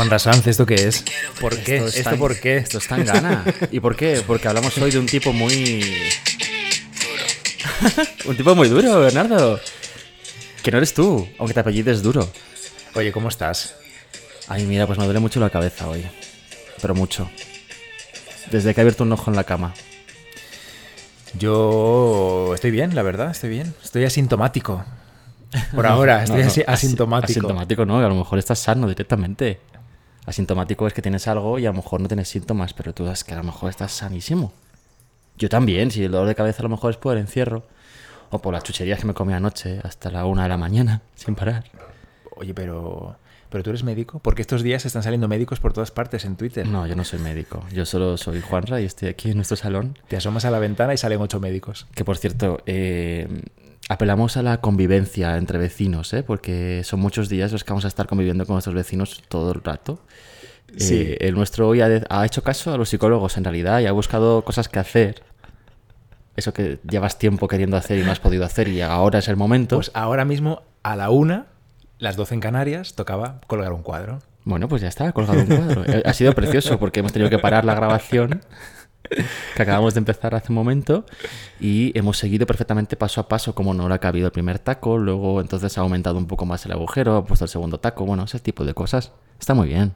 Juan Rasanz, ¿esto qué es? ¿Por qué? Esto ¿Esto, está en- por qué? Esto está en gana. ¿Y por qué? Porque hablamos hoy de un tipo muy. un tipo muy duro, Bernardo. Que no eres tú, aunque te apellides duro. Oye, ¿cómo estás? Ay, mira, pues me duele mucho la cabeza hoy. Pero mucho. Desde que he abierto un ojo en la cama. Yo estoy bien, la verdad, estoy bien. Estoy asintomático. Por ahora, estoy no, asintomático. Asintomático no, a lo mejor estás sano directamente. Asintomático es que tienes algo y a lo mejor no tienes síntomas, pero tú sabes que a lo mejor estás sanísimo. Yo también, si el dolor de cabeza a lo mejor es por el encierro. O por las chucherías que me comí anoche hasta la una de la mañana, sin parar. Oye, pero, pero tú eres médico, porque estos días están saliendo médicos por todas partes en Twitter. No, yo no soy médico. Yo solo soy Juanra y estoy aquí en nuestro salón. Te asomas a la ventana y salen ocho médicos. Que por cierto, eh, apelamos a la convivencia entre vecinos, ¿eh? porque son muchos días los que vamos a estar conviviendo con nuestros vecinos todo el rato. Sí. Eh, el nuestro hoy ha, de- ha hecho caso a los psicólogos en realidad y ha buscado cosas que hacer. Eso que llevas tiempo queriendo hacer y no has podido hacer y ahora es el momento. Pues ahora mismo, a la una, las 12 en Canarias, tocaba colgar un cuadro. Bueno, pues ya está, colgado un cuadro. Eh, ha sido precioso porque hemos tenido que parar la grabación que acabamos de empezar hace un momento y hemos seguido perfectamente paso a paso como no le ha cabido el primer taco, luego entonces ha aumentado un poco más el agujero, ha puesto el segundo taco, bueno, ese tipo de cosas. Está muy bien.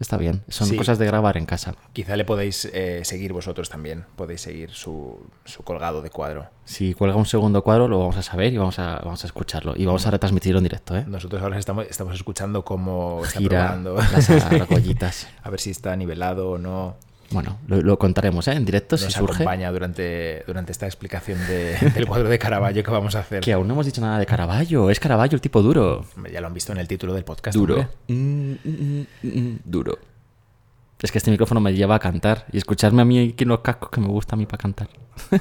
Está bien. Son Sí. cosas de grabar en casa. Quizá le podéis eh, seguir vosotros también. Podéis seguir su, su colgado de cuadro. Si cuelga un segundo cuadro lo vamos a saber y vamos a, vamos a escucharlo. Y vamos a retransmitirlo en directo, ¿eh? Nosotros ahora estamos, estamos escuchando cómo está Gira probando. las argollitas. a ver si está nivelado o no. Bueno, lo, lo contaremos, ¿eh? En directo si Nos surge. acompaña durante, durante esta explicación de- del cuadro de Caravaggio que vamos a hacer. Que aún no hemos dicho nada de Caravaggio. Es Caravaggio el tipo duro. Ya lo han visto en el título del podcast. Duro. mm, mm, mm, duro. Es que este micrófono me lleva a cantar y escucharme a mí aquí en los cascos que me gusta a mí para cantar.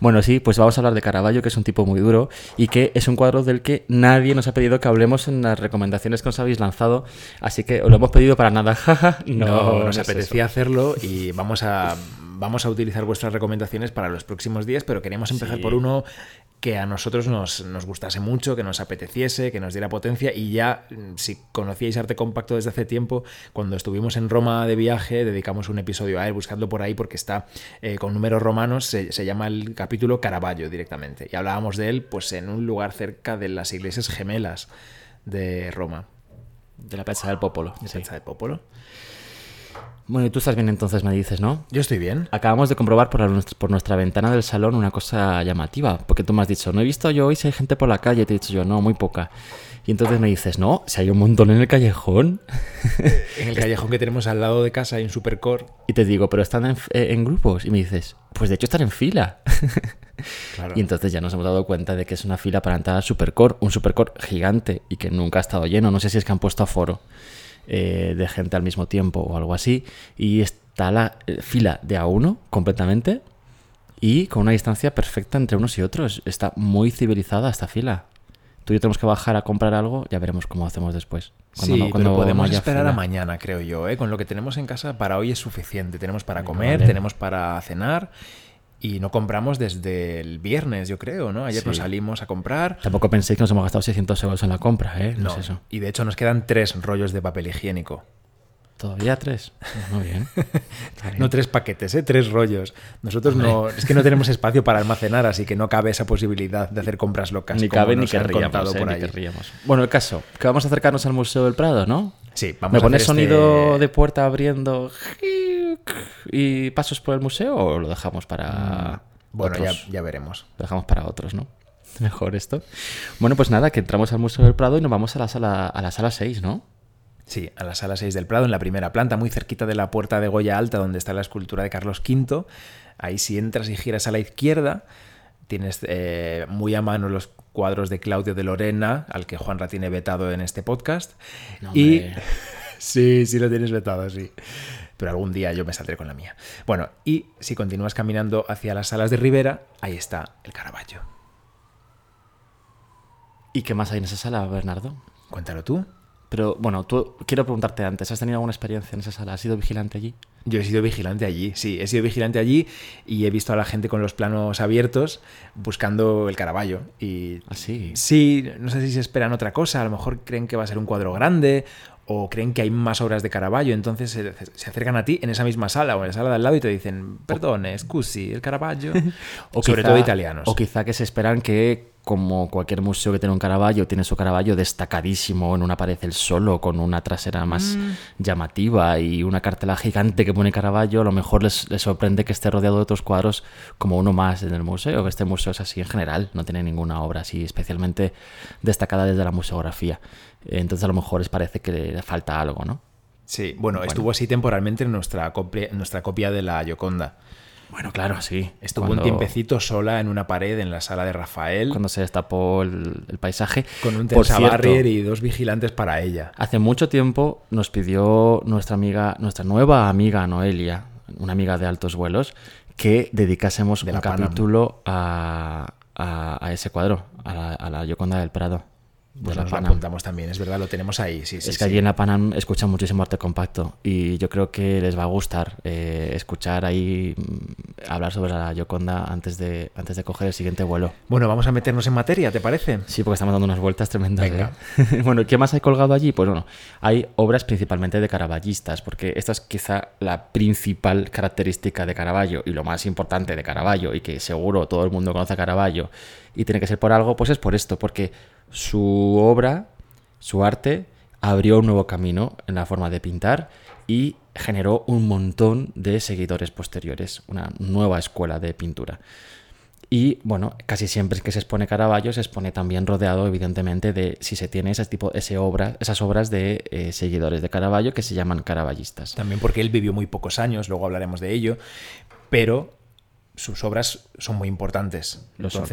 bueno, sí, pues vamos a hablar de Caravaggio, que es un tipo muy duro y que es un cuadro del que nadie nos ha pedido que hablemos en las recomendaciones que nos habéis lanzado. Así que os lo hemos pedido para nada. No, no, nos no apetecía hacerlo y vamos a, vamos a utilizar vuestras recomendaciones para los próximos días, pero queríamos empezar Sí. por uno que a nosotros nos, nos gustase mucho, que nos apeteciese, que nos diera potencia y ya, mm, si conocíais Arte Compacto desde hace tiempo, cuando estuvimos en Roma de viaje, dedicamos un episodio a él, buscadlo por ahí porque está eh, con números romanos, se, se llama el capítulo Caravaggio directamente y hablábamos de él pues en un lugar cerca de las iglesias gemelas de Roma, De la Piazza del Popolo. de sí. Piazza del Popolo. Bueno, y tú estás bien entonces, me dices, ¿no? Yo estoy bien. Acabamos de comprobar por, la- por nuestra ventana del salón una cosa llamativa, porque tú me has dicho, no he visto yo hoy si hay gente por la calle, te he dicho yo, no, muy poca. Y entonces me dices, no, si hay un montón en el callejón. En el callejón que tenemos al lado de casa hay un supercore. Y te digo, pero están en, eh, en grupos. Y me dices, pues de hecho están en fila. Claro. Y entonces ya nos hemos dado cuenta de que es una fila para entrar al Supercore, un Supercore gigante y que nunca ha estado lleno. No sé si es que han puesto aforo eh, de gente al mismo tiempo o algo así. Y está la eh, fila de a uno completamente y con una distancia perfecta entre unos y otros. Está muy civilizada esta fila. Tú y yo tenemos que bajar a comprar algo, ya veremos cómo hacemos después. Cuando sí, no- cuando pero podemos esperar a mañana, creo yo. ¿eh? Con lo que tenemos en casa para hoy es suficiente. Tenemos para comer, vale. tenemos para cenar y no compramos desde el viernes, yo creo, ¿no? Ayer Sí. nos salimos a comprar. Tampoco penséis que nos hemos gastado 600 euros en la compra, ¿eh? No, No, es eso. y de hecho nos quedan tres rollos de papel higiénico. Todavía tres. Muy bien. No tres paquetes, ¿eh? tres rollos. Nosotros no, es que no tenemos espacio para almacenar, así que no cabe esa posibilidad de hacer compras locas. Ni como cabe ni querríamos, eh, por ni querríamos. Bueno, el caso, que vamos a acercarnos al Museo del Prado, ¿no? Sí, vamos ¿Me a pones este- sonido de puerta abriendo y pasos por el museo o lo dejamos para Bueno, ya, otros? ya veremos. Lo dejamos para otros, ¿no? Mejor esto. Bueno, pues nada, que entramos al Museo del Prado y nos vamos a la sala, a la sala 6, ¿no? Sí, a la sala 6 del Prado, en la primera planta, muy cerquita de la puerta de Goya Alta, donde está la escultura de Carlos V. Ahí si entras y giras a la izquierda, tienes eh, muy a mano los cuadros de Claudio de Lorena, al que Juanra tiene vetado en este podcast. No, y sí, sí lo tienes vetado, sí. Pero algún día yo me saldré con la mía. Bueno, y si continúas caminando hacia las salas de Rivera, ahí está el Caravaggio. ¿Y qué más hay en esa sala, Bernardo? Cuéntalo tú. Pero bueno, tú quiero preguntarte antes, ¿has tenido alguna experiencia en esa sala? ¿Has sido vigilante allí? Yo he sido vigilante allí, sí, he sido vigilante allí y he visto a la gente con los planos abiertos buscando el Caravaggio. Y ¿Ah, sí? sí, no sé si se esperan otra cosa, a lo mejor creen que va a ser un cuadro grande o creen que hay más obras de Caravaggio, entonces se, se acercan a ti en esa misma sala o en la sala de al lado y te dicen, perdón, scusi, el Caravaggio. O Sobre quizá- todo italianos. O quizá que se esperan que, como cualquier museo que tiene un Caravaggio, tiene su Caravaggio destacadísimo en una pared el solo, con una trasera más Mm. llamativa y una cartela gigante que pone Caravaggio, a lo mejor les, les sorprende que esté rodeado de otros cuadros como uno más en el museo, que este museo es así en general, no tiene ninguna obra así especialmente destacada desde la museografía. Entonces a lo mejor les parece que le falta algo, ¿no? Sí, bueno, estuvo así temporalmente en nuestra copia, en nuestra copia de la Gioconda. Bueno, claro, sí. Estuvo Cuando- un tiempecito sola en una pared en la sala de Rafael Cuando se destapó el, el paisaje. con un tensa cierto, barrier y dos vigilantes para ella. Hace mucho tiempo nos pidió nuestra amiga, nuestra nueva amiga Noelia, una amiga de altos vuelos, que dedicásemos De un capítulo a, a- a ese cuadro, a la, a la Gioconda del Prado. Pues la lo Panam. apuntamos también, es verdad, lo tenemos ahí. Sí, sí, es que sí. allí en la Panam escuchan muchísimo arte compacto y yo creo que les va a gustar eh, escuchar ahí mm, hablar sobre la Gioconda antes de, antes de coger el siguiente vuelo. Bueno, vamos a meternos en materia, ¿te parece? Sí, porque estamos dando unas vueltas tremendas. Venga. ¿eh? bueno, ¿qué más hay colgado allí? Pues bueno, hay obras principalmente de caraballistas, porque esta es quizá la principal característica de Caravaggio y lo más importante de Caravaggio, y que seguro todo el mundo conoce a Caravaggio, y tiene que ser por algo, pues es por esto, porque su obra, su arte, abrió un nuevo camino en la forma de pintar y generó un montón de seguidores posteriores, una nueva escuela de pintura. Y bueno, casi siempre que se expone Caravaggio se expone también rodeado, evidentemente, de si se tiene ese tipo, ese obra, esas obras de eh, seguidores de Caravaggio que se llaman caravallistas. También porque él vivió muy pocos años, luego hablaremos de ello, pero sus obras son muy importantes. Lo son.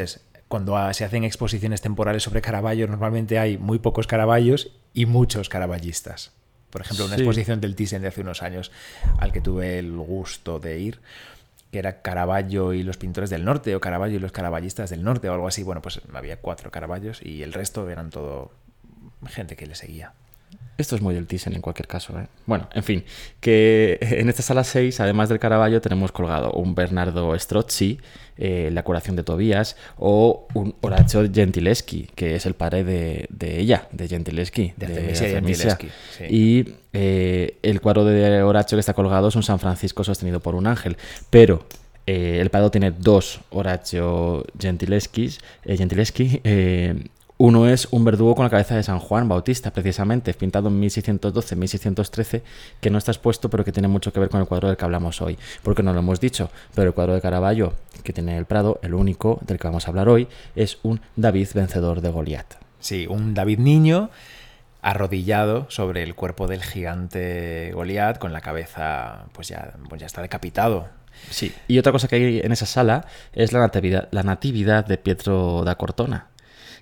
Cuando se hacen exposiciones temporales sobre Caravaggio, normalmente hay muy pocos Caravallos y muchos caravallistas. Por ejemplo, una Sí. exposición del Thyssen de hace unos años al que tuve el gusto de ir, que era Caravaggio y los pintores del norte, o Caravaggio y los caravallistas del norte, o algo así. Bueno, pues había cuatro Caravallos y el resto eran todo gente que le seguía. Esto es muy del Thyssen en cualquier caso. ¿eh? Bueno, en fin, que en esta sala 6, además del Caravaggio, tenemos colgado un Bernardo Strozzi, eh, La curación de Tobías, o un Horacio Gentileschi, que es el padre de, de ella, de Gentileschi. De Artemisia Gentileschi, sí. Y eh, el cuadro de Horacio que está colgado es un San Francisco sostenido por un ángel. Pero eh, el Prado tiene dos Horacio Gentileschi. eh, Gentileschi eh, uno es un verdugo con la cabeza de San Juan Bautista, precisamente, pintado en 1612-1613, que no está expuesto, pero que tiene mucho que ver con el cuadro del que hablamos hoy. Porque no lo hemos dicho, pero el cuadro de Caravaggio que tiene el Prado, el único del que vamos a hablar hoy, es un David vencedor de Goliat. Sí, un David niño arrodillado sobre el cuerpo del gigante Goliat con la cabeza pues ya, pues ya está decapitado. Sí. Y otra cosa que hay en esa sala es la natividad, la natividad de Pietro da Cortona,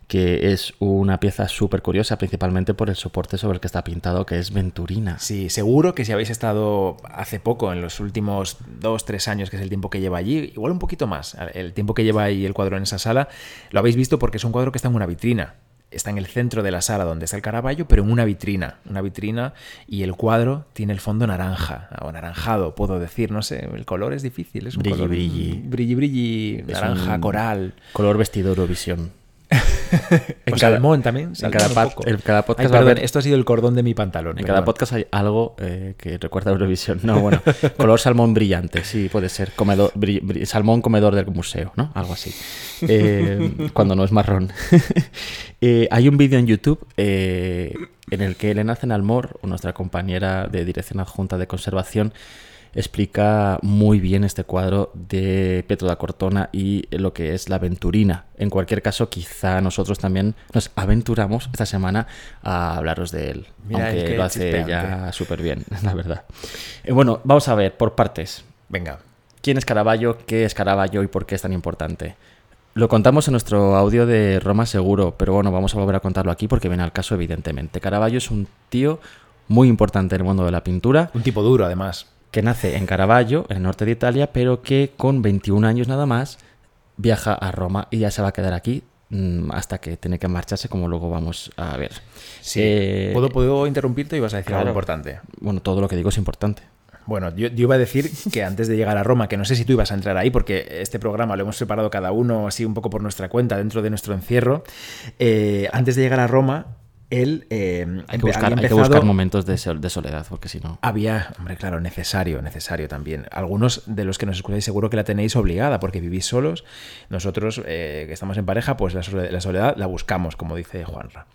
que es una pieza súper curiosa, principalmente por el soporte sobre el que está pintado, que es Venturina. Sí, seguro que si habéis estado hace poco, en los últimos dos, tres años, que es el tiempo que lleva allí, igual un poquito más, el tiempo que lleva ahí el cuadro en esa sala, lo habéis visto porque es un cuadro que está en una vitrina. Está en el centro de la sala donde está el Caravaggio, pero en una vitrina. Una vitrina y el cuadro tiene el fondo naranja, o anaranjado, puedo decir, no sé, el color es difícil, es un Brilli, color brilli. brilli, brilli, naranja, coral. Color vestido Eurovisión. En cada- salmón también. en cada en podcast perdón, haber- esto ha sido el cordón de mi pantalón. En cada podcast hay algo eh, que recuerda a Eurovisión. No, bueno, color salmón brillante, sí, puede ser. Comedor, salmón comedor del museo, ¿no? Algo así. Eh, cuando no es marrón. Eh, hay un vídeo en YouTube en el que Elena Zenalmor, nuestra compañera de dirección adjunta de conservación, explica muy bien este cuadro de Pietro da Cortona y lo que es la aventurina. En cualquier caso, quizá nosotros también nos aventuramos esta semana a hablaros de él. Mira, aunque es que lo hace ya súper bien, la verdad. Eh, bueno, vamos a ver por partes. Venga. ¿Quién es Caravaggio? ¿Qué es Caravaggio y por qué es tan importante? Lo contamos en nuestro audio de Roma seguro, pero bueno, vamos a volver a contarlo aquí porque viene al caso evidentemente. Caravaggio es un tío muy importante en el mundo de la pintura Un tipo duro, además. Que nace en Caravaggio, en el norte de Italia, pero que con 21 años nada más viaja a Roma y ya se va a quedar aquí mm, hasta que tiene que marcharse, como luego vamos a ver. Sí. Eh, ¿Puedo, ¿Puedo interrumpirte y vas a decir algo importante? Bueno, todo lo que digo es importante. Bueno, yo, yo iba a decir que antes de llegar a Roma, que no sé si tú ibas a entrar ahí, porque este programa lo hemos preparado cada uno así un poco por nuestra cuenta, dentro de nuestro encierro. eh, antes de llegar a Roma, él eh, Hay que buscar, había hay que empezado- buscar momentos de, sol- de soledad, porque si no... Había, hombre, claro, necesario, necesario también. Algunos de los que nos escucháis seguro que la tenéis obligada porque vivís solos. Nosotros, eh, que estamos en pareja, pues la sole- la soledad la buscamos, como dice Juanra.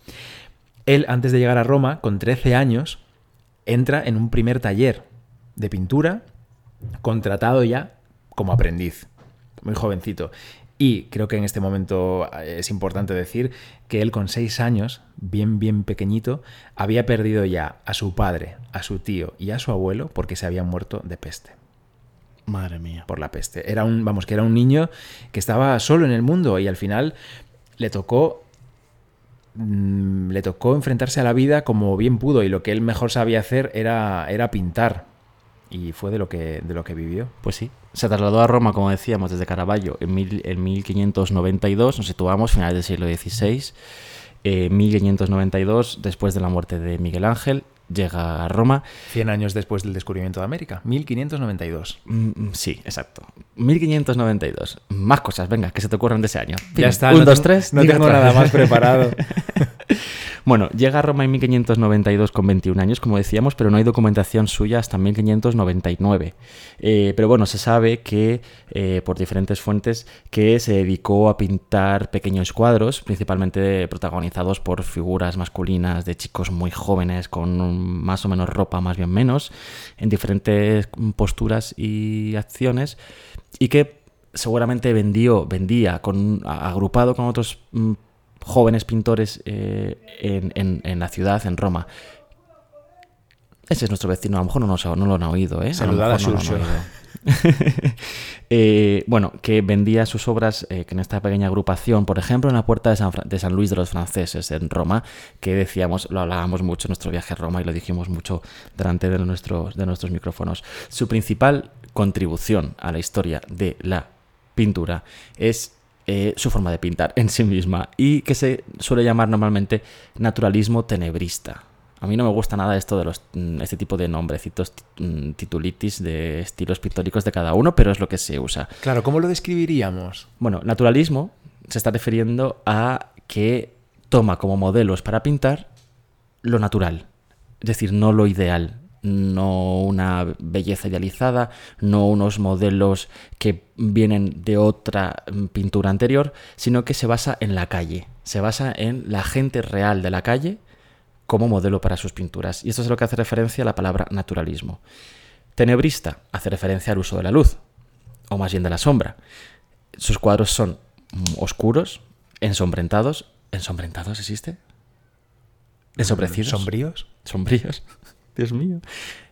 Él, antes de llegar a Roma, con 13 años, entra en un primer taller de pintura, contratado ya como aprendiz, muy jovencito. Y creo que en este momento eh, es importante decir que él con seis años, bien, bien pequeñito, había perdido ya a su padre, a su tío y a su abuelo porque se habían muerto de peste, Madre mía. por la peste. Era un, vamos, que era un niño que estaba solo en el mundo y al final le tocó mm, le tocó enfrentarse a la vida como bien pudo y lo que él mejor sabía hacer era, era pintar y fue de lo que, de lo que vivió. Pues sí. Se trasladó a Roma, como decíamos, desde Caravaggio en, mil- en 1592. Nos situamos finales del siglo XVI. Eh, 1592, después de la muerte de Miguel Ángel, llega a Roma. 100 años después del descubrimiento de América, 1592. Mm, mm, sí, exacto. 1592. Más cosas, venga, que se te ocurran de ese año. Ya está, Un, no dos, tengo- tres. no tengo nada más preparado. Bueno, llega a Roma en 1592 con 21 años, como decíamos, pero no hay documentación suya hasta 1599. Eh, pero bueno, se sabe que, eh, por diferentes fuentes, que se dedicó a pintar pequeños cuadros, principalmente protagonizados por figuras masculinas de chicos muy jóvenes, con más o menos ropa, más bien menos, en diferentes posturas y acciones, y que seguramente vendió, vendía con, agrupado con otros mm, jóvenes pintores eh, en, en- en la ciudad, en Roma. Ese es nuestro vecino, a lo mejor no, nos, no lo han oído, ¿eh? Saludad a mejor no. Eh, bueno, que vendía sus obras eh, que en esta pequeña agrupación, por ejemplo, en la puerta de San, Fra- de San Luis de los Franceses, en Roma, que decíamos, lo hablábamos mucho en nuestro viaje a Roma y lo dijimos mucho delante de nuestros micrófonos. Su principal contribución a la historia de la pintura es eh, su forma de pintar en sí misma y que se suele llamar normalmente naturalismo tenebrista. A mí no me gusta nada esto de los, mm, este tipo de nombrecitos mm, titulitis de estilos pictóricos de cada uno, pero es lo que se usa. Claro, ¿cómo lo describiríamos? Bueno, naturalismo se está refiriendo a que toma como modelos para pintar lo natural, es decir, no lo ideal, no una belleza idealizada, no unos modelos que vienen de otra mm, pintura anterior, sino que se basa en la calle, se basa en la gente real de la calle como modelo para sus pinturas. Y esto es lo que hace referencia a la palabra naturalismo. Tenebrista hace referencia al uso de la luz, o más bien de la sombra. Sus cuadros son mm, oscuros, ensombrentados. ¿Ensombrentados existe? ¿Ensombrecidos? ¿Sombríos? Sombríos. Dios mío.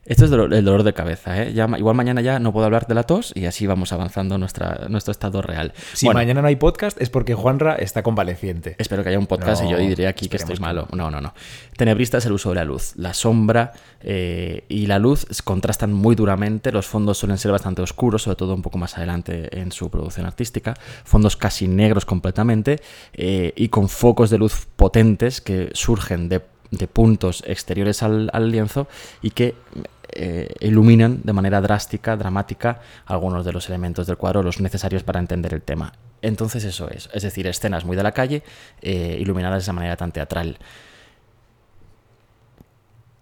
Esto es dolor- el dolor de cabeza, ¿eh? Ya igual mañana ya no puedo hablar de la tos y así vamos avanzando nuestra, nuestro estado real. Si Bueno, mañana no hay podcast es porque Juanra está convaleciente. Espero que haya un podcast y yo diré aquí que estoy malo. No, no, no. Tenebrista es el uso de la luz. La sombra eh, y la luz contrastan muy duramente. Los fondos suelen ser bastante oscuros, sobre todo un poco más adelante en su producción artística. Fondos casi negros completamente eh, y con focos de luz potentes que surgen de, de puntos exteriores al, al lienzo y que eh, iluminan de manera drástica, dramática, algunos de los elementos del cuadro, los necesarios para entender el tema. Entonces eso es, es decir, escenas muy de la calle, eh, iluminadas de esa manera tan teatral.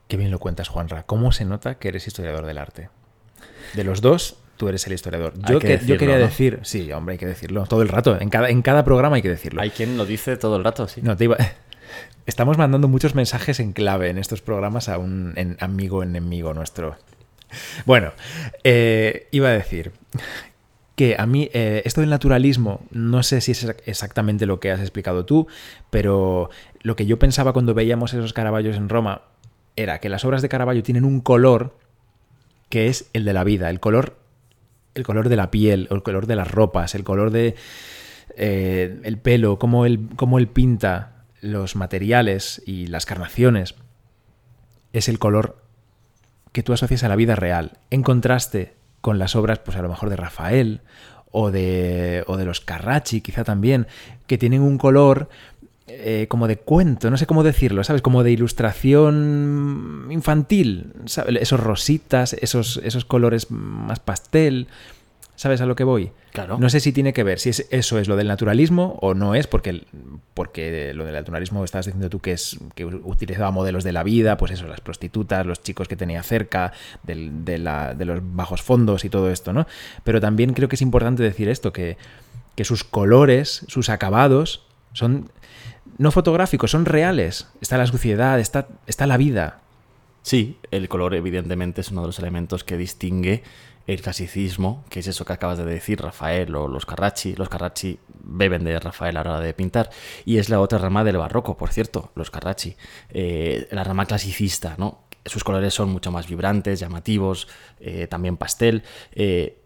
Qué bien lo cuentas, Juanra. ¿Cómo se nota que eres historiador del arte? De los dos, tú eres el historiador. Yo, que que- yo decirlo, quería ¿no? decir, sí, hombre, hay que decirlo todo el rato. En cada, en cada programa hay que decirlo. Hay quien lo dice todo el rato, sí. No, te iba. Estamos mandando muchos mensajes en clave en estos programas a un amigo enemigo nuestro. Bueno, eh, iba a decir que a mí eh, esto del naturalismo, no sé si es exactamente lo que has explicado tú, pero lo que yo pensaba cuando veíamos esos Caraballos en Roma era que las obras de Caravaggio tienen un color que es el de la vida, el color, el color de la piel, el color de las ropas, el color de eh, el pelo, cómo él, cómo él pinta los materiales y las carnaciones. Es el color que tú asocias a la vida real, en contraste con las obras, pues a lo mejor de Rafael o de, o de los Carracci, quizá también, que tienen un color eh, como de cuento, no sé cómo decirlo, ¿sabes? Como de ilustración infantil, ¿sabes? Esos rositas, esos, esos colores más pastel. ¿Sabes a lo que voy? Claro. No sé si tiene que ver, si es, eso es lo del naturalismo o no es, porque, porque lo del naturalismo estabas diciendo tú que es que utilizaba modelos de la vida, pues eso, las prostitutas, los chicos que tenía cerca, del- de, la- de los bajos fondos y todo esto, ¿no? Pero también creo que es importante decir esto, que, que sus colores, sus acabados, son no fotográficos, son reales. Está la suciedad, está, está la vida. Sí, el color evidentemente es uno de los elementos que distingue el clasicismo, que es eso que acabas de decir, Rafael o los Carracci. Los Carracci beben de Rafael a la hora de pintar. Y es la otra rama del barroco, por cierto, los Carracci. Eh, la rama clasicista, ¿no? Sus colores son mucho más vibrantes, llamativos, eh, también pastel. eh,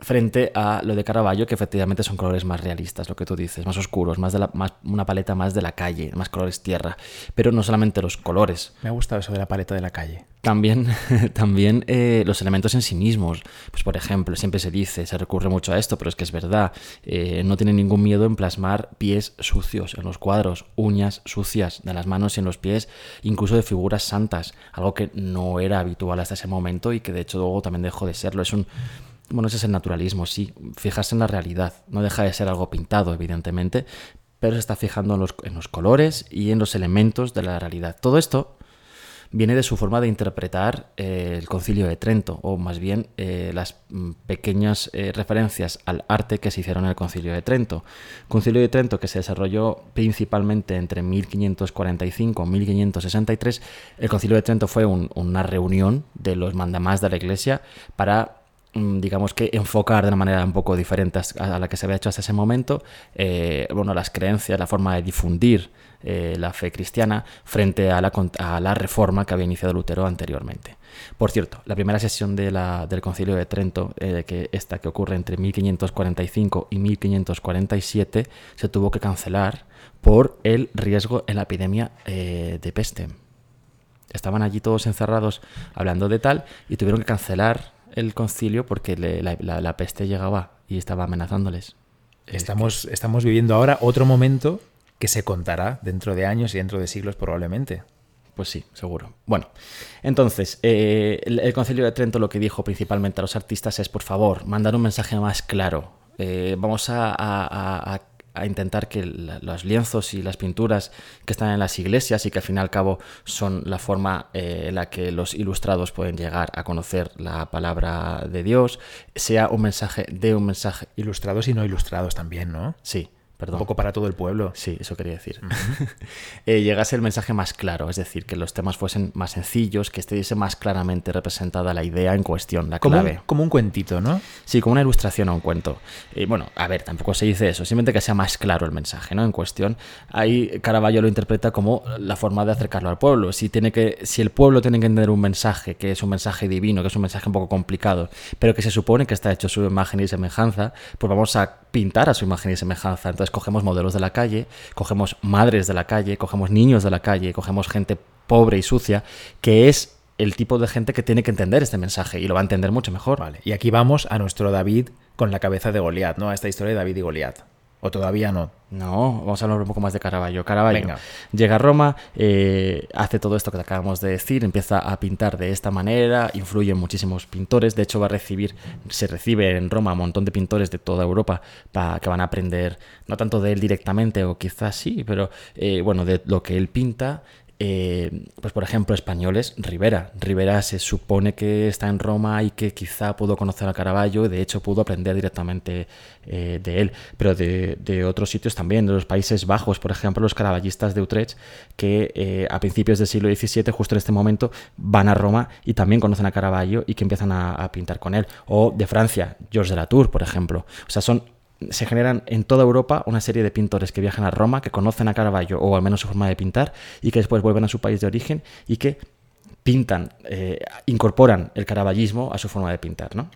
frente a lo de Caravaggio, que efectivamente son colores más realistas, lo que tú dices, más oscuros, más de la, más, una paleta más de la calle, más colores tierra. Pero no solamente los colores, Me ha gustado eso de la paleta de la calle. también, también eh, los elementos en sí mismos. Pues por ejemplo, siempre se dice, se recurre mucho a esto, pero es que es verdad. eh, no tienen ningún miedo en plasmar pies sucios en los cuadros, uñas sucias de las manos y en los pies, incluso de figuras santas, algo que no era habitual hasta ese momento y que de hecho luego también dejó de serlo. Es un bueno, ese es el naturalismo, sí. Fijarse en la realidad. No deja de ser algo pintado, evidentemente, pero se está fijando en los, en los colores y en los elementos de la realidad. Todo esto viene de su forma de interpretar eh, el concilio de Trento, o más bien eh, las mm, pequeñas eh, referencias al arte que se hicieron en el concilio de Trento. Concilio de Trento que se desarrolló principalmente entre 1545 y 1563. El concilio de Trento fue un- una reunión de los mandamás de la iglesia para digamos que enfocar de una manera un poco diferente a la que se había hecho hasta ese momento, eh, bueno, las creencias, la forma de difundir eh, la fe cristiana frente a la, reforma que había iniciado Lutero anteriormente. Por cierto, la primera sesión del Concilio de Trento, eh, que esta que ocurre entre 1545 y 1547, se tuvo que cancelar por el riesgo en la epidemia de peste. Estaban allí todos encerrados hablando de tal y tuvieron que cancelar el concilio porque le- la, la- la peste llegaba y estaba amenazándoles. Es Estamos, estamos viviendo ahora otro momento que se contará dentro de años y dentro de siglos probablemente. Pues sí, seguro. Bueno, entonces, eh, el, el Concilio de Trento lo que dijo principalmente a los artistas es, por favor, mandar un mensaje más claro. Eh, vamos a, a- a- a- intentar que la- los lienzos y las pinturas que están en las iglesias y que al fin y al cabo son la forma eh, en la que los ilustrados pueden llegar a conocer la palabra de Dios, sea un mensaje de un mensaje. Ilustrados y no ilustrados también, ¿no? Sí, perdón. Un poco para todo el pueblo. Sí, eso quería decir. Eh, llegase el mensaje más claro, es decir, que los temas fuesen más sencillos, que estuviese más claramente representada la idea en cuestión, la Como un, clave. como un cuentito, ¿no? Sí, como una ilustración o un cuento. Y bueno, a ver, tampoco se dice eso, simplemente que sea más claro el mensaje, ¿no? En cuestión. Ahí Caravaggio lo interpreta como la forma de acercarlo al pueblo. Si, tiene que, si el pueblo tiene que entender un mensaje, que es un mensaje divino, que es un mensaje un poco complicado, pero que se supone que está hecho a su imagen y semejanza, pues vamos a pintar a su imagen y semejanza. Entonces cogemos modelos de la calle, cogemos madres de la calle, cogemos niños de la calle, cogemos gente pobre y sucia, que es el tipo de gente que tiene que entender este mensaje y lo va a entender mucho mejor. Vale. Y aquí vamos a nuestro David con la cabeza de Goliat, ¿no? A esta historia de David y Goliat. O todavía no. No, vamos a hablar un poco más de Caravaggio. Caravaggio Venga. llega a Roma, eh, hace todo esto que te acabamos de decir, empieza a pintar de esta manera, influye en muchísimos pintores. De hecho, va a recibir, se recibe en Roma un montón de pintores de toda Europa para que van a aprender, no tanto de él directamente, o quizás sí, pero eh, bueno, de lo que él pinta. Eh, pues por ejemplo, españoles, Rivera. Rivera se supone que está en Roma y que quizá pudo conocer a Caravaggio y de hecho pudo aprender directamente eh, de él, pero de, otros sitios también, de los Países Bajos, por ejemplo, los caravallistas de Utrecht, que eh, a principios del siglo XVII, justo en este momento, van a Roma y también conocen a Caravaggio y que empiezan a, a pintar con él. O de Francia, Georges de la Tour, por ejemplo. O sea, son se generan en toda Europa una serie de pintores que viajan a Roma, que conocen a Caravaggio o al menos su forma de pintar y que después vuelven a su país de origen y que pintan, eh, incorporan el caravallismo a su forma de pintar, ¿no?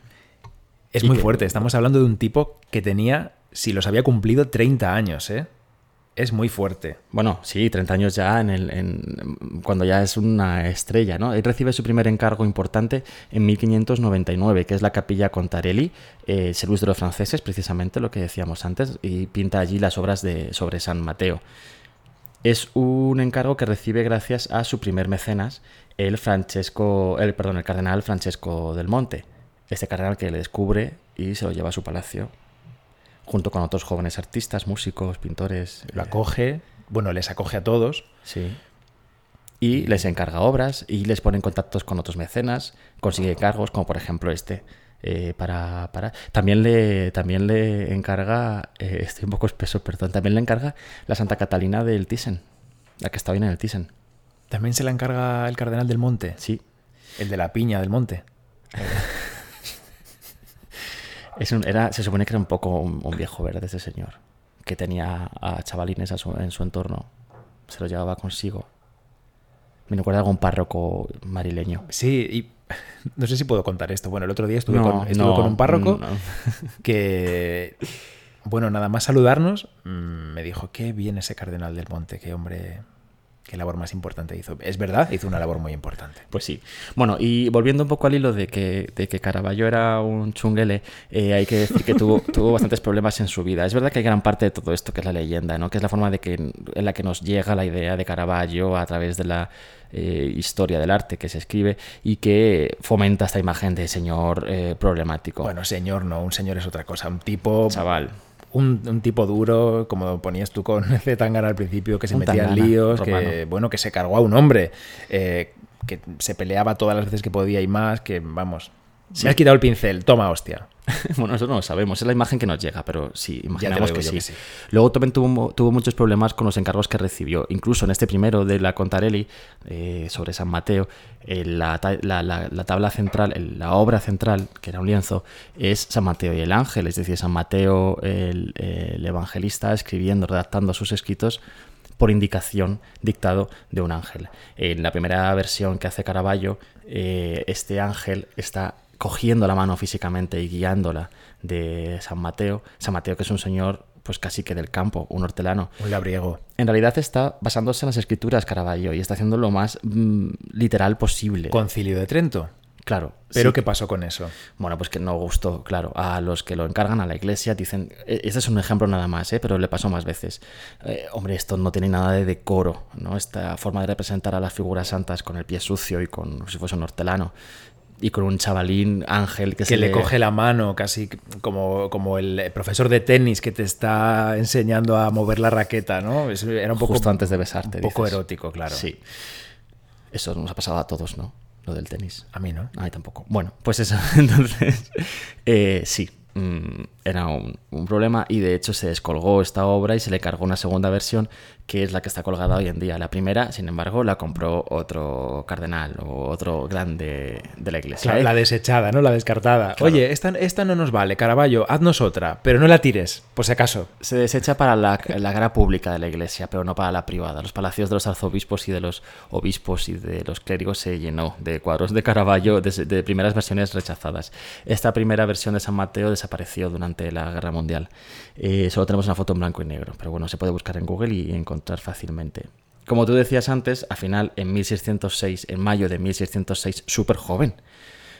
Es Y muy que- fuerte. Estamos hablando de un tipo que tenía, si los había cumplido, 30 años, ¿eh? Es muy fuerte. Bueno, sí, 30 años ya en el, cuando ya es una estrella, ¿no? Él recibe su primer encargo importante en 1599, que es la capilla Contarelli, eh, Service de los franceses, precisamente lo que decíamos antes, y pinta allí las obras de, sobre San Mateo. Es un encargo que recibe gracias a su primer mecenas, el Francesco, el, perdón, el cardenal Francesco del Monte. Este cardenal que le descubre y se lo lleva a su palacio, junto con otros jóvenes artistas, músicos, pintores. Lo eh, acoge, bueno, les acoge a todos. Sí. Y les encarga obras y les pone en contactos con otros mecenas, consigue cargos, como por ejemplo este. eh, para, para... También, le, también le encarga, eh, estoy un poco espeso, perdón, también le encarga la Santa Catalina del Thyssen, la que está bien en el Thyssen. También se la encarga el cardenal del monte, Sí, el de la piña del monte. es un- era, se supone que era un poco un, un viejo verde ese señor, que tenía a chavalines a su- en su entorno, se lo llevaba consigo. Me recuerda a algún párroco marileño. Sí, y no sé si puedo contar esto. Bueno, el otro día estuve, No, con, estuve no, con un párroco no. que, bueno, nada más saludarnos, mm, me dijo, qué bien ese cardenal del monte, qué hombre, qué labor más importante hizo. Es verdad, hizo una labor muy importante. Pues sí. Bueno, y volviendo un poco al hilo de que, de que Caravaggio era un chunguele, eh, hay que decir que tuvo, tuvo bastantes problemas en su vida. Es verdad que hay gran parte de todo esto que es la leyenda, ¿no? que es la forma de que, en la que nos llega la idea de Caravaggio a través de la eh, historia del arte que se escribe y que fomenta esta imagen de señor eh, problemático. Bueno, señor, no, un señor es otra cosa. Un tipo, chaval. Un, un tipo duro, como ponías tú con Zetangana al principio, que se Un metía en líos, que, bueno, que se cargó a un hombre, eh, que se peleaba todas las veces que podía y más, que, vamos, Sí. me has quitado el pincel, toma hostia. bueno, eso no lo sabemos, es la imagen que nos llega, pero sí, imaginamos que, sí. yo que sí. Luego también tuvo, tuvo muchos problemas con los encargos que recibió. Incluso en este primero de la Contarelli, eh, sobre San Mateo, eh, la, la- la- la tabla central, el- la obra central, que era un lienzo, es San Mateo y el ángel, es decir, San Mateo, el, el evangelista, escribiendo, redactando sus escritos por indicación dictado de un ángel. En la primera versión que hace Caravaggio, eh, este ángel está cogiendo la mano físicamente y guiándola de San Mateo. San Mateo que es un señor pues casi que del campo, un hortelano. Un labriego. En realidad está basándose en las escrituras Caravaggio y está haciendo lo más mm, literal posible. Concilio de Trento. Claro. Pero sí. ¿qué pasó con eso? Bueno, pues que no gustó, claro. A los que lo encargan a la iglesia dicen, e- este es un ejemplo nada más, ¿eh? pero le pasó más veces. Eh, hombre, esto no tiene nada de decoro, ¿no? Esta forma de representar a las figuras santas con el pie sucio y con como si fuese un hortelano. Y con un chavalín ángel que, Que se le coge la mano, casi como, como el profesor de tenis que te está enseñando a mover la raqueta, ¿no? Era un poco, justo antes de besarte. un poco dices. erótico, claro. Sí. Eso nos ha pasado a todos, ¿no? Lo del tenis. A mí no. A mí tampoco. Bueno, pues eso. Entonces, eh, sí, mm, era un, un problema y de hecho se descolgó esta obra y se le cargó una segunda versión que es la que está colgada hoy en día. La primera, sin embargo, la compró otro cardenal o otro grande de la iglesia. Claro, ¿eh? la desechada, ¿no? La descartada. Claro. Oye, esta, esta no nos vale, Caraballo, haznos otra, pero no la tires, por si acaso. Se desecha para la, la cara pública de la iglesia, pero no para la privada. Los palacios de los arzobispos y de los obispos y de los clérigos se llenó de cuadros de Caravaggio de, de primeras versiones rechazadas. Esta primera versión de San Mateo desapareció durante la Guerra Mundial. Eh, solo tenemos una foto en blanco y negro, pero bueno, se puede buscar en Google y encontrar fácilmente. Como tú decías antes, al final, en 1606, en mayo de 1606, súper joven,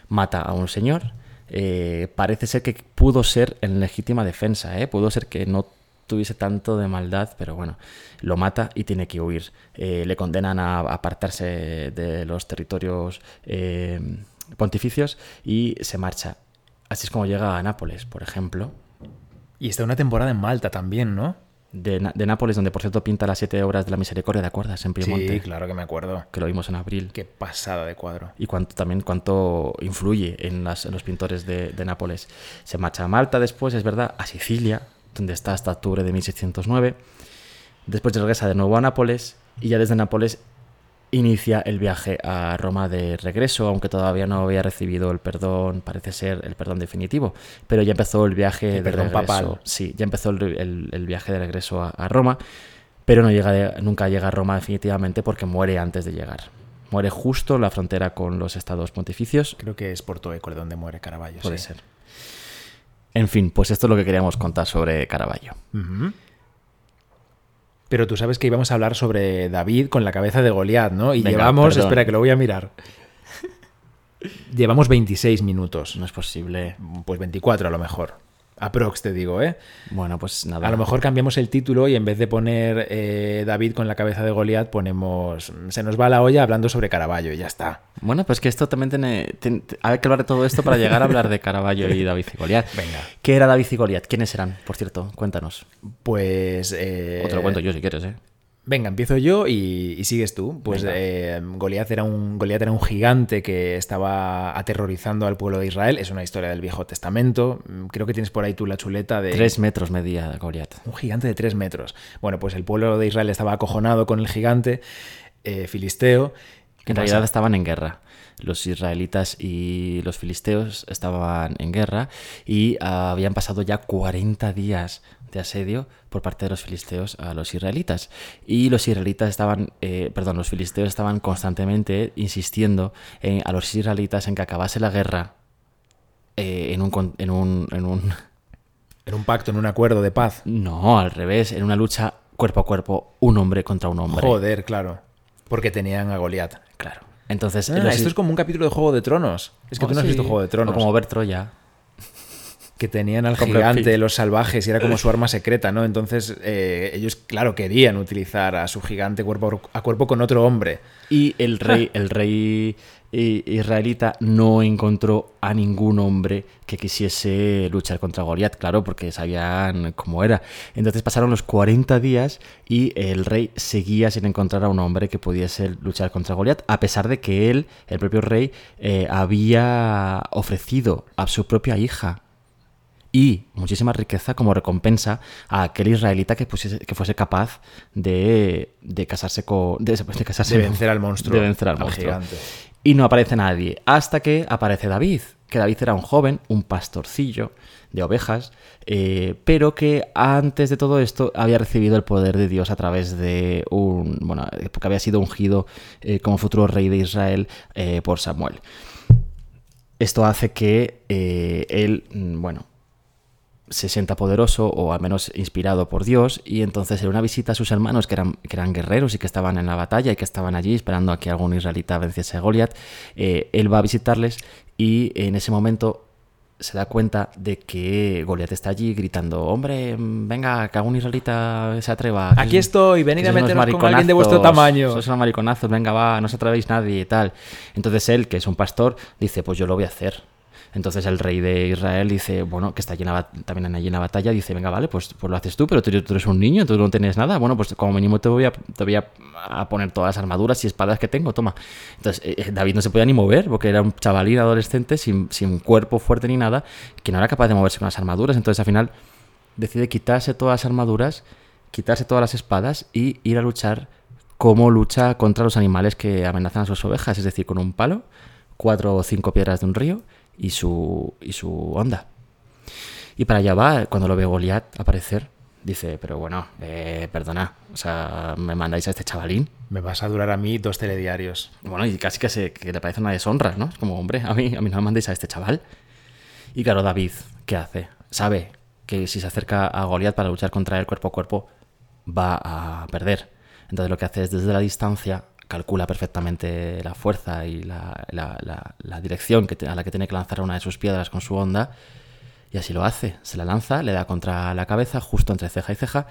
mata a un señor. Eh, parece ser que pudo ser en legítima defensa, ¿eh? pudo ser que no tuviese tanto de maldad, pero bueno, lo mata y tiene que huir. Eh, le condenan a apartarse de los territorios pontificios y se marcha. Así es como llega a Nápoles, por ejemplo. Y está una temporada en Malta también, ¿no? De, de Nápoles, donde por cierto pinta las siete obras de la misericordia, ¿te acuerdas? En Piemonte, Sí, claro que me acuerdo. que lo vimos en abril. Qué pasada de cuadro. y cuánto, también cuánto influye en, las- en los pintores de, de Nápoles. Se marcha a Malta después, es verdad, a Sicilia, donde está hasta octubre de 1609. Después regresa de nuevo a Nápoles y ya desde Nápoles inicia el viaje a Roma de regreso, aunque todavía no había recibido el perdón, parece ser el perdón definitivo, pero ya empezó el viaje El de perdón regreso. papal. Sí, ya empezó el, el- el viaje de regreso a, a Roma, pero no llega nunca llega a Roma definitivamente porque muere antes de llegar. Muere justo en la frontera con los estados pontificios. Creo que es Porto École donde muere Caraballo. Puede sí. ser. En fin, pues esto es lo que queríamos contar sobre Caravaggio. Pero tú sabes que íbamos a hablar sobre David con la cabeza de Goliat, ¿no? Y Venga, llevamos, perdón. espera que lo voy a mirar. llevamos 26 minutos. No es posible. Pues 24 a lo mejor. Aprox te digo, ¿eh? Bueno, pues nada. A lo mejor cambiamos el título y en vez de poner eh, David con la cabeza de Goliat, ponemos Se nos va la olla hablando sobre Caravaggio y ya está. Bueno, pues que esto también tiene. hay que hablar de todo esto para llegar a hablar de Caravaggio y David y Goliat. Venga. ¿Qué era David y Goliat? ¿Quiénes eran? Por cierto, cuéntanos. Pues. eh, O te lo cuento yo si quieres, ¿eh? Venga, empiezo yo y, y sigues tú. Pues eh, Goliat, era un, era un gigante que estaba aterrorizando al pueblo de Israel. Es una historia del Viejo Testamento. Mm, Creo que tienes por ahí tú la chuleta de. Tres metros medía Goliat. Un gigante de tres metros. Bueno, pues el pueblo de Israel estaba acojonado con el gigante eh, filisteo. ¿Qué En realidad estaban en guerra. Los israelitas y los filisteos estaban en guerra y ah, habían pasado ya 40 días de asedio por parte de los filisteos a los israelitas. Y los israelitas estaban, eh, perdón, los filisteos estaban constantemente insistiendo en- a los israelitas en que acabase la guerra eh, en un... En un, en un En un pacto, en un acuerdo de paz. no, al revés, en una lucha cuerpo a cuerpo, un hombre contra un hombre. Joder, claro. Porque tenían a Goliat. Claro. Entonces, Ah, los- esto es como un capítulo de Juego de Tronos. Es que Oh, tú no has visto Juego de Tronos. O como ver Troya. que tenían al gigante, los salvajes, y era como su arma secreta, ¿no? Entonces, eh, ellos, claro, querían utilizar a su gigante cuerpo a cuerpo con otro hombre. Y el rey, el rey israelita no encontró a ningún hombre que quisiese luchar contra Goliat, claro, porque sabían cómo era. Entonces pasaron los 40 días y el rey seguía sin encontrar a un hombre que pudiese luchar contra Goliat, a pesar de que él, el propio rey, eh, había ofrecido a su propia hija y muchísima riqueza como recompensa a aquel israelita que, pusiese- que fuese capaz de, de casarse con. De, de casarse De vencer al monstruo. De vencer al, al monstruo. gigante. Y no aparece nadie. Hasta que aparece David. Que David era un joven, un pastorcillo de ovejas, eh, pero que antes de todo esto había recibido el poder de Dios a través de un. Bueno, porque había sido ungido eh, como futuro rey de Israel eh, por Samuel. Esto hace que eh, él, mm, bueno, se sienta poderoso o al menos inspirado por Dios y entonces en una visita a sus hermanos que eran, que eran guerreros y que estaban en la batalla y que estaban allí esperando a que algún israelita venciese a Goliat, eh, él va a visitarles y en ese momento se da cuenta de que Goliat está allí gritando, hombre, venga, que algún israelita se atreva. Aquí es- estoy, venid a meteros con alguien de vuestro tamaño. Sois unos mariconazos, venga, va, no os atrevéis nadie y tal. Entonces él, que es un pastor, dice, pues yo lo voy a hacer. Entonces el rey de Israel dice, bueno, que está allí en la también allí en la batalla, dice, venga, vale, pues, pues lo haces tú, pero tú, tú eres un niño, tú no tienes nada. Bueno, pues como mínimo te voy a, te voy poner todas las armaduras y espadas que tengo, toma. Entonces eh, David no se podía ni mover porque era un chavalín adolescente sin, sin cuerpo fuerte ni nada, que no era capaz de moverse con las armaduras. Entonces al final decide quitarse todas las armaduras, quitarse todas las espadas y ir a luchar como lucha contra los animales que amenazan a sus ovejas, es decir, con un palo, cuatro o cinco piedras de un río y su, y su onda. Y para allá va, cuando lo ve Goliat aparecer, dice, pero bueno, eh, perdona, o sea, me mandáis a este chavalín. Me vas a durar a mí dos telediarios. Bueno, y casi que, se, que le parece una deshonra, ¿no? Es como, hombre, a mí, a mí no me mandéis a este chaval. Y claro, David, ¿qué hace? Sabe que si se acerca a Goliat para luchar contra él cuerpo a cuerpo, va a perder. Entonces lo que hace es desde la distancia, calcula perfectamente la fuerza y la, dirección a la que tiene que lanzar una de sus piedras con su onda, y así lo hace. Se la lanza, le da contra la cabeza, justo entre ceja y ceja,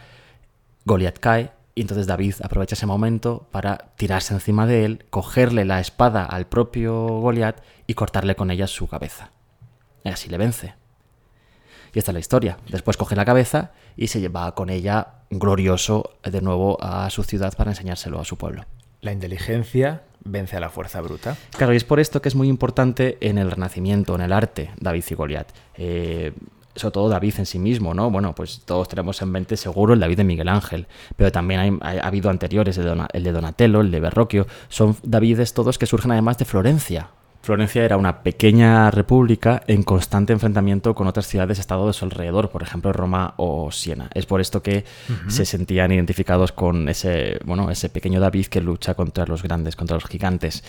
Goliat cae y entonces David aprovecha ese momento para tirarse encima de él, cogerle la espada al propio Goliat y cortarle con ella su cabeza. Y así le vence. Y esta es la historia. Después coge la cabeza y se lleva con ella glorioso de nuevo a su ciudad para enseñárselo a su pueblo. La inteligencia vence a la fuerza bruta. Claro, y es por esto que es muy importante en el Renacimiento, en el arte, David y Goliat. Eh, sobre todo David en sí mismo, ¿no? Bueno, pues todos tenemos en mente seguro el David de Miguel Ángel, pero también ha habido anteriores, el de, Dona- el de Donatello, el de Verrocchio, son Davides todos que surgen además de Florencia. Florencia era una pequeña república en constante enfrentamiento con otras ciudades-estado de su alrededor, por ejemplo Roma o Siena. Es por esto que se sentían identificados con ese, bueno, ese pequeño David que lucha contra los grandes, contra los gigantes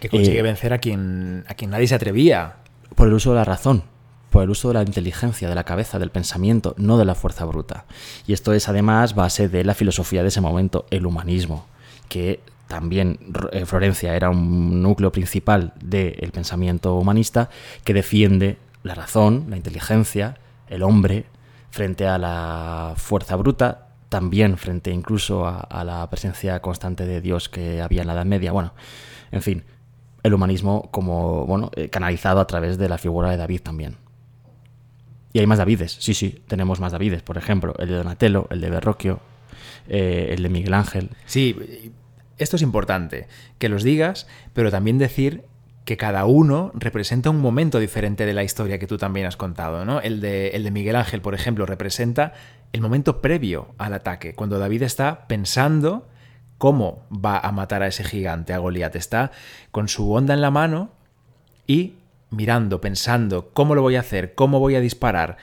Que consigue Eh, vencer a quien, a quien nadie se atrevía. por el uso de la razón. por el uso de la inteligencia, de la cabeza, del pensamiento, no de la fuerza bruta. Y esto es además base de la filosofía de ese momento, el humanismo, que también eh, Florencia era un núcleo principal del pensamiento humanista que defiende la razón, la inteligencia, el hombre, frente a la fuerza bruta, también frente incluso a, la presencia constante de Dios que había en la Edad Media. Bueno, en fin, el humanismo como, bueno, eh, canalizado a través de la figura de David también. Y hay más Davides, sí, sí, tenemos más Davides, por ejemplo, el de Donatello, el de Berroquio, eh, el de Miguel Ángel. Sí, esto es importante, que los digas, pero también decir que cada uno representa un momento diferente de la historia que tú también has contado, ¿no? El de, el de Miguel Ángel, por ejemplo, representa el momento previo al ataque, cuando David está pensando cómo va a matar a ese gigante, a Goliat. Está con su onda en la mano y mirando, pensando cómo lo voy a hacer, cómo voy a disparar.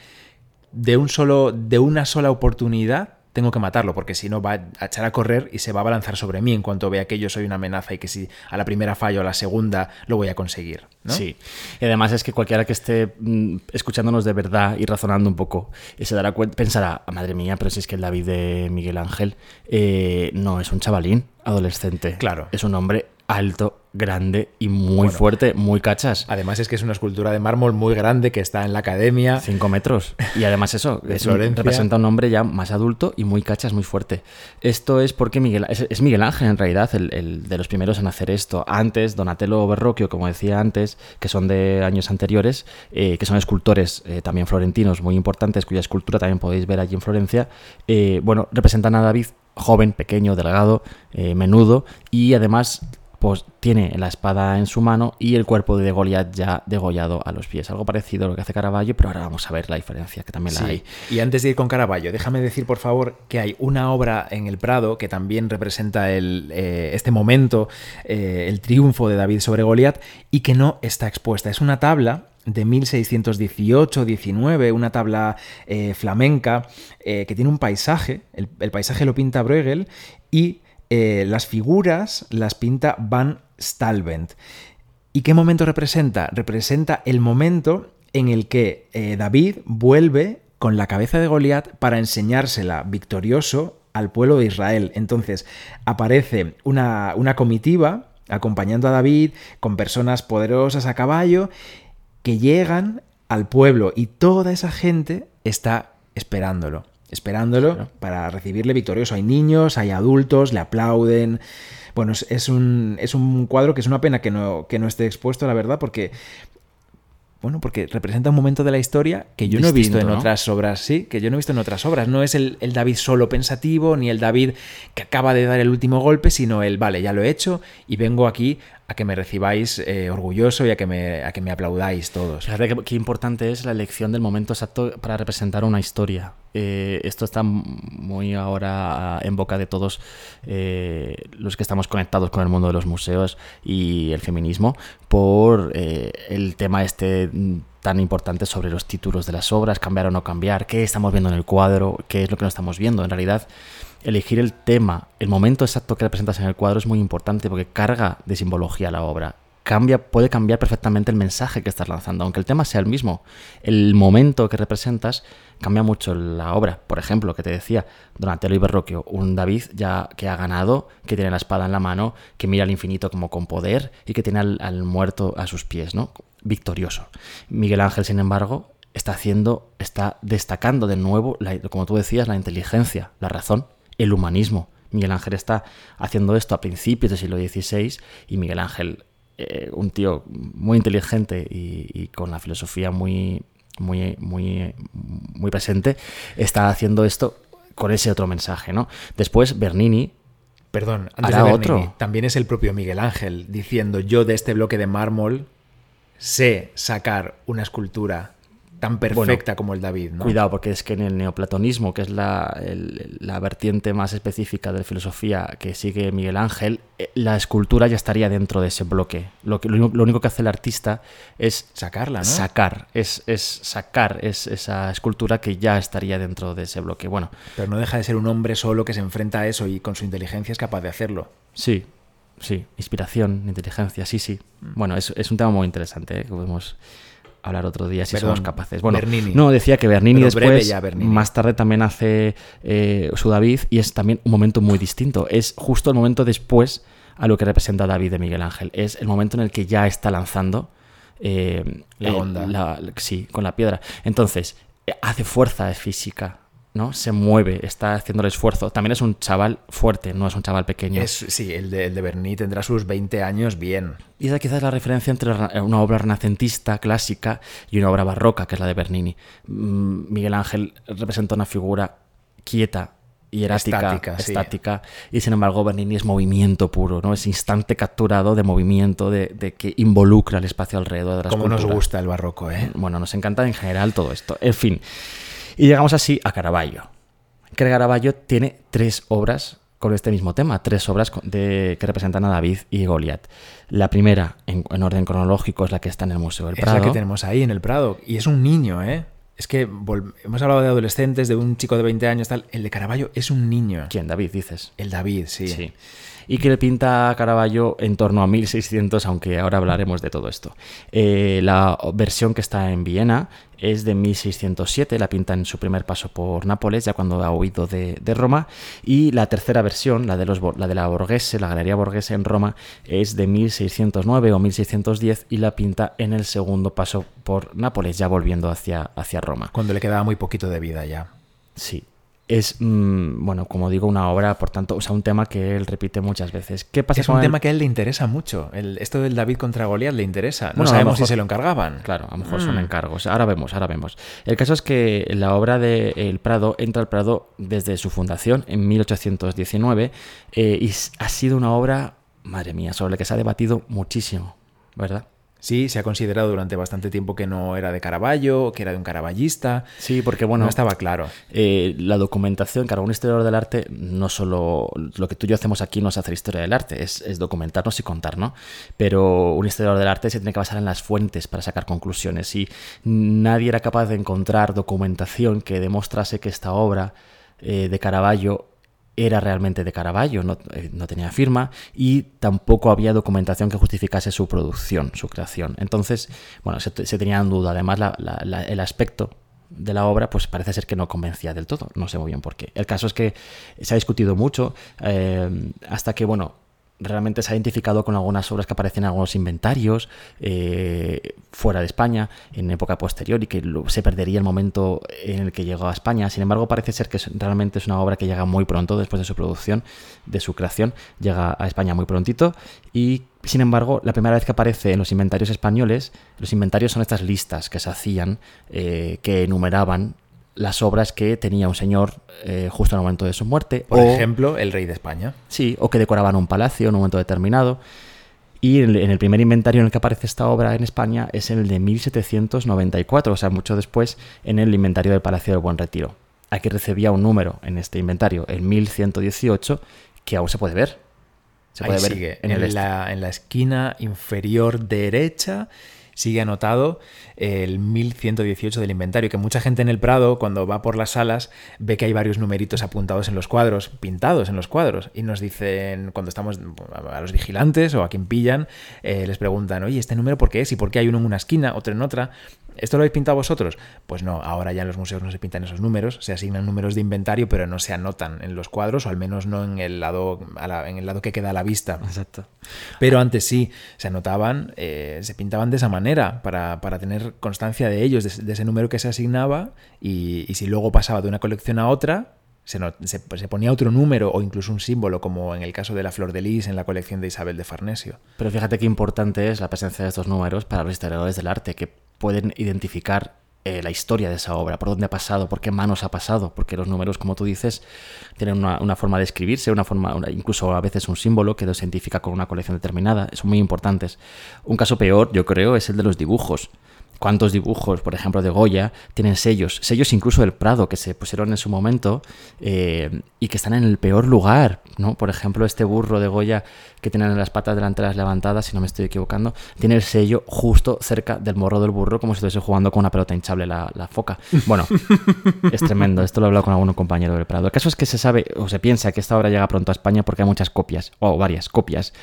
De un solo, de una sola oportunidad, tengo que matarlo, porque si no va a echar a correr y se va a balanzar sobre mí en cuanto vea que yo soy una amenaza y que si a la primera fallo, a la segunda lo voy a conseguir. Sí. Y además es que cualquiera que esté mm, escuchándonos de verdad y razonando un poco eh, se dará cuenta, pensará, ah, madre mía, pero si es que el David de Miguel Ángel eh, no es un chavalín adolescente. Claro. Es un hombre alto, grande y muy fuerte, muy cachas. Además es que es una escultura de mármol muy grande que está en la academia. Cinco metros. Y además eso, es representa un hombre ya más adulto y muy cachas, muy fuerte. Esto es porque Miguel, es, Miguel Ángel en realidad el, de los primeros en hacer esto. Antes, Donatello Berroquio, como decía antes, que son de años anteriores, eh, que son escultores eh, también florentinos muy importantes, cuya escultura también podéis ver allí en Florencia, eh, bueno, representan a David joven, pequeño, delgado, menudo y además pues tiene la espada en su mano y el cuerpo de Goliat ya degollado a los pies. Algo parecido a lo que hace Caravaggio, pero ahora vamos a ver la diferencia, que también la hay. Y antes de ir con Caravaggio, déjame decir, por favor, que hay una obra en el Prado que también representa el, eh, este momento, eh, el triunfo de David sobre Goliat, y que no está expuesta. Es una tabla de 1618-19, una tabla eh, flamenca que tiene un paisaje, el, el paisaje lo pinta Bruegel, y eh, las figuras las pinta Van Stalvent. ¿Y qué momento representa? Representa el momento en el que eh, David vuelve con la cabeza de Goliat para enseñársela victorioso al pueblo de Israel. Entonces aparece una, una comitiva acompañando a David con personas poderosas a caballo que llegan al pueblo y toda esa gente está esperándolo esperándolo para recibirle victorioso. Hay niños, hay adultos, le aplauden. Bueno, es, un, es un cuadro que es una pena que no, que no esté expuesto, la verdad, porque bueno, porque representa un momento de la historia que yo no he visto en otras obras, sí, que yo no he visto en otras obras. No es el, el, David solo pensativo, ni el David que acaba de dar el último golpe, sino el, vale, ya lo he hecho y vengo aquí a que me recibáis eh, orgulloso y a que me, a que me aplaudáis todos. Fíjate qué, importante es la elección del momento exacto para representar una historia. Eh, esto está muy ahora en boca de todos eh, los que estamos conectados con el mundo de los museos y el feminismo por el tema este tan importante sobre los títulos de las obras, cambiar o no cambiar, qué estamos viendo en el cuadro, qué es lo que no estamos viendo. En realidad, elegir el tema, el momento exacto que representas en el cuadro es muy importante porque carga de simbología la obra. Cambia, puede cambiar perfectamente el mensaje que estás lanzando, aunque el tema sea el mismo. El momento que representas cambia mucho la obra. Por ejemplo, que te decía, Donatello y Berroquio, un David ya que ha ganado, que tiene la espada en la mano, que mira al infinito como con poder y que tiene al, muerto a sus pies, ¿no? Victorioso. Miguel Ángel, sin embargo, está haciendo, está destacando de nuevo, como tú decías, la inteligencia, la razón el humanismo. Miguel Ángel está haciendo esto a principios del siglo XVI y Miguel Ángel, eh, un tío muy inteligente y, con la filosofía muy, muy, muy, muy presente, está haciendo esto con ese otro mensaje, ¿no? Después Bernini, Perdón, antes de Bernini, otro. también es el propio Miguel Ángel diciendo yo de este bloque de mármol sé sacar una escultura tan perfecta como el David. ¿no? Cuidado, porque es que en el neoplatonismo, que es la, vertiente más específica de filosofía que sigue Miguel Ángel, eh, la escultura ya estaría dentro de ese bloque. Lo, que, lo, único que hace el artista es sacarla, ¿no? Sacar, es, es sacar es esa escultura que ya estaría dentro de ese bloque. Bueno, pero no deja de ser un hombre solo que se enfrenta a eso y con su inteligencia es capaz de hacerlo. Sí, sí, inspiración, inteligencia, sí, sí. Mm. Bueno, es, es un tema muy interesante ¿eh? que podemos hablar otro día si Perdón, somos capaces. Bueno, Bernini. no, decía que Bernini Pero después, ya, Bernini. más tarde también hace eh, su David y es también un momento muy distinto. Es justo el momento después a lo que representa David de Miguel Ángel. Es el momento en el que ya está lanzando eh, La onda. la- sí, con la piedra. Entonces, eh, hace fuerza física, ¿no? Se mueve, está haciendo el esfuerzo. También es un chaval fuerte, no es un chaval pequeño. Es, sí, el de, el de Berni tendrá sus 20 años bien. Y esa quizás es la referencia entre ra- una obra renacentista clásica y una obra barroca, que es la de Bernini. Mm, Miguel Ángel representa una figura quieta, hierática, Estática, sí. estática, y sin embargo Bernini es movimiento puro, ¿no? Es instante capturado de movimiento, de, de que involucra el espacio alrededor de la Como nos gusta el barroco, ¿eh? Bueno, nos encanta en general todo esto. En fin. Y llegamos así a Caravaggio. Que Caravaggio tiene tres obras con este mismo tema, tres obras de, que representan a David y Goliat. La primera, en, en orden cronológico, es la que está en el Museo del Es Prado. la que tenemos ahí en el Prado. Y es un niño, ¿eh? Es que hemos hablado de adolescentes, de un chico de 20 años, tal. El de Caravaggio es un niño. ¿Quién? David, dices. El David, sí. Sí. Y que le pinta a Caravaggio en torno a 1600, aunque ahora hablaremos de todo esto. Eh, la versión que está en Viena es de 1607, la pinta en su primer paso por Nápoles, ya cuando ha huido de, de Roma. Y la tercera versión, la de, los, la de la Borghese, la Galería Borghese en Roma, es de 1609 o 1610 y la pinta en el segundo paso por Nápoles, ya volviendo hacia, hacia Roma. Cuando le quedaba muy poquito de vida ya. Sí. Es, mm, bueno, como digo, una obra, por tanto, o sea, un tema que él repite muchas veces. ¿Qué pasa Es con un el- tema que a él le interesa mucho. El- esto del David contra Goliat le interesa. No Bueno, sabemos si se lo encargaban. Claro, a lo mejor son Mm. encargos. Ahora vemos, ahora vemos. El caso es que la obra de El Prado entra al Prado desde su fundación en 1819 eh, y ha sido una obra, madre mía, sobre la que se ha debatido muchísimo, ¿verdad? Sí, se ha considerado durante bastante tiempo que no era de Caravaggio, que era de un caraballista. Sí, porque bueno, no estaba claro. eh, la documentación, claro, un historiador del arte, no solo lo que tú y yo hacemos aquí no es hacer historia del arte, es, es documentarnos y contar, ¿no? Pero un historiador del arte se tiene que basar en las fuentes para sacar conclusiones y nadie era capaz de encontrar documentación que demostrase que esta obra eh, de Caravaggio era realmente de Caravaggio, no, eh, no tenía firma y tampoco había documentación que justificase su producción, su creación. Entonces, bueno, se, se tenía en duda. Además, el aspecto de la obra, pues parece ser que no convencía del todo. No sé muy bien por qué. El caso es que se ha discutido mucho eh, hasta que, bueno, realmente se ha identificado con algunas obras que aparecen en algunos inventarios eh, fuera de España en época posterior y que se perdería el momento en el que llegó a España. Sin embargo, parece ser que realmente es una obra que llega muy pronto después de su producción, de su creación, llega a España muy prontito y sin embargo, la primera vez que aparece en los inventarios españoles, los inventarios son estas listas que se hacían eh, que enumeraban las obras que tenía un señor eh, justo en el momento de su muerte. Por o- ejemplo, el rey de España. Sí, o que decoraban un palacio en un momento determinado. Y en el, en el primer inventario en el que aparece esta obra en España es en el de 1794, o sea, mucho después en el inventario del Palacio del Buen Retiro. Aquí recibía un número en este inventario, el 1118, que aún se puede ver. Se Ahí puede ver sigue. en En, el est- la, en la esquina inferior derecha sigue anotado el 1118 del inventario, que mucha gente en el Prado, cuando va por las salas, ve que hay varios numeritos apuntados en los cuadros, pintados en los cuadros, y nos dicen, cuando estamos a los vigilantes o a quien pillan, eh, les preguntan, oye, ¿este número por qué es? ¿Y por qué hay uno en una esquina, otro en otra? ¿Esto lo habéis pintado vosotros? Pues no, ahora ya en los museos no se pintan esos números, se asignan números de inventario, pero no se anotan en los cuadros, o al menos no en el lado, a la- en el lado que queda a la vista. Exacto. Pero antes sí, se anotaban, eh, se pintaban de esa manera para, para tener constancia de ellos, de, ese- de ese número que se asignaba y, y si luego pasaba de una colección a otra, se, se- ponía otro número o incluso un símbolo, como en el caso de la flor de lis en la colección de Isabel de Farnesio. Pero fíjate qué importante es la presencia de estos números para los historiadores del arte, que pueden identificar eh, la historia de esa obra, por dónde ha pasado, por qué manos ha pasado, porque los números, como tú dices, tienen una, una forma de escribirse, una forma, incluso a veces un símbolo que los identifica con una colección determinada, son muy importantes. Un caso peor, yo creo, es el de los dibujos. ¿Cuántos dibujos, por ejemplo, de Goya tienen sellos? Sellos incluso del Prado que se pusieron en su momento eh, y que están en el peor lugar, ¿no? Por ejemplo, este burro de Goya que tiene las patas delanteras levantadas, si no me estoy equivocando, tiene el sello justo cerca del morro del burro, como si estuviese jugando con una pelota hinchable la, la foca. Bueno, es tremendo. Esto lo he hablado con algún compañero del Prado. El caso es que se sabe o se piensa que esta obra llega pronto a España porque hay muchas copias, o varias copias,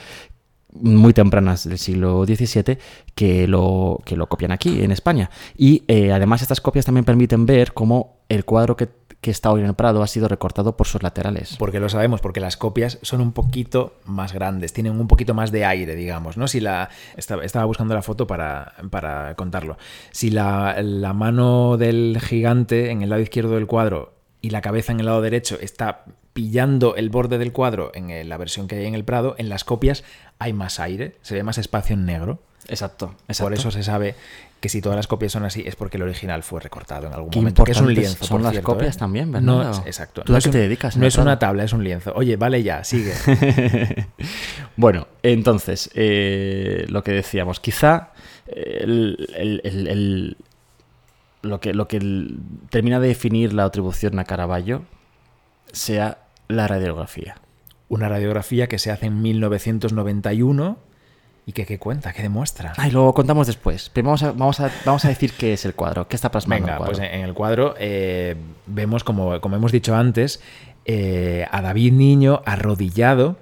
muy tempranas del siglo XVII que lo, que lo copian aquí, en España. Y eh, además estas copias también permiten ver cómo el cuadro que, que está hoy en el Prado ha sido recortado por sus laterales. Porque lo sabemos, porque las copias son un poquito más grandes, tienen un poquito más de aire, digamos, ¿no? Si la. Estaba, buscando la foto para, para contarlo. Si la, la mano del gigante en el lado izquierdo del cuadro y la cabeza en el lado derecho está pillando el borde del cuadro en la versión que hay en el Prado, en las copias hay más aire, se ve más espacio en negro. Exacto, Por eso se sabe que si todas las copias son así es porque el original fue recortado en algún Qué momento. Que es un lienzo. son por las cierto, copias ¿eh? también, ¿verdad? No, exacto. ¿Tú no a qué te dedicas, No es una tabla, es un lienzo. Oye, vale ya, sigue. Bueno, entonces, eh, lo que decíamos, quizá eh, el- el- el- el- lo que, lo que termina de definir la atribución a Caravaggio sea la radiografía. Una radiografía que se hace en 1991 y que qué cuenta, qué demuestra. Ay, lo contamos después. Primero vamos a, vamos a, vamos a decir qué es el cuadro, qué está plasmando Venga, el cuadro. pues en el cuadro eh, vemos, como, como hemos dicho antes, eh, a David Niño arrodillado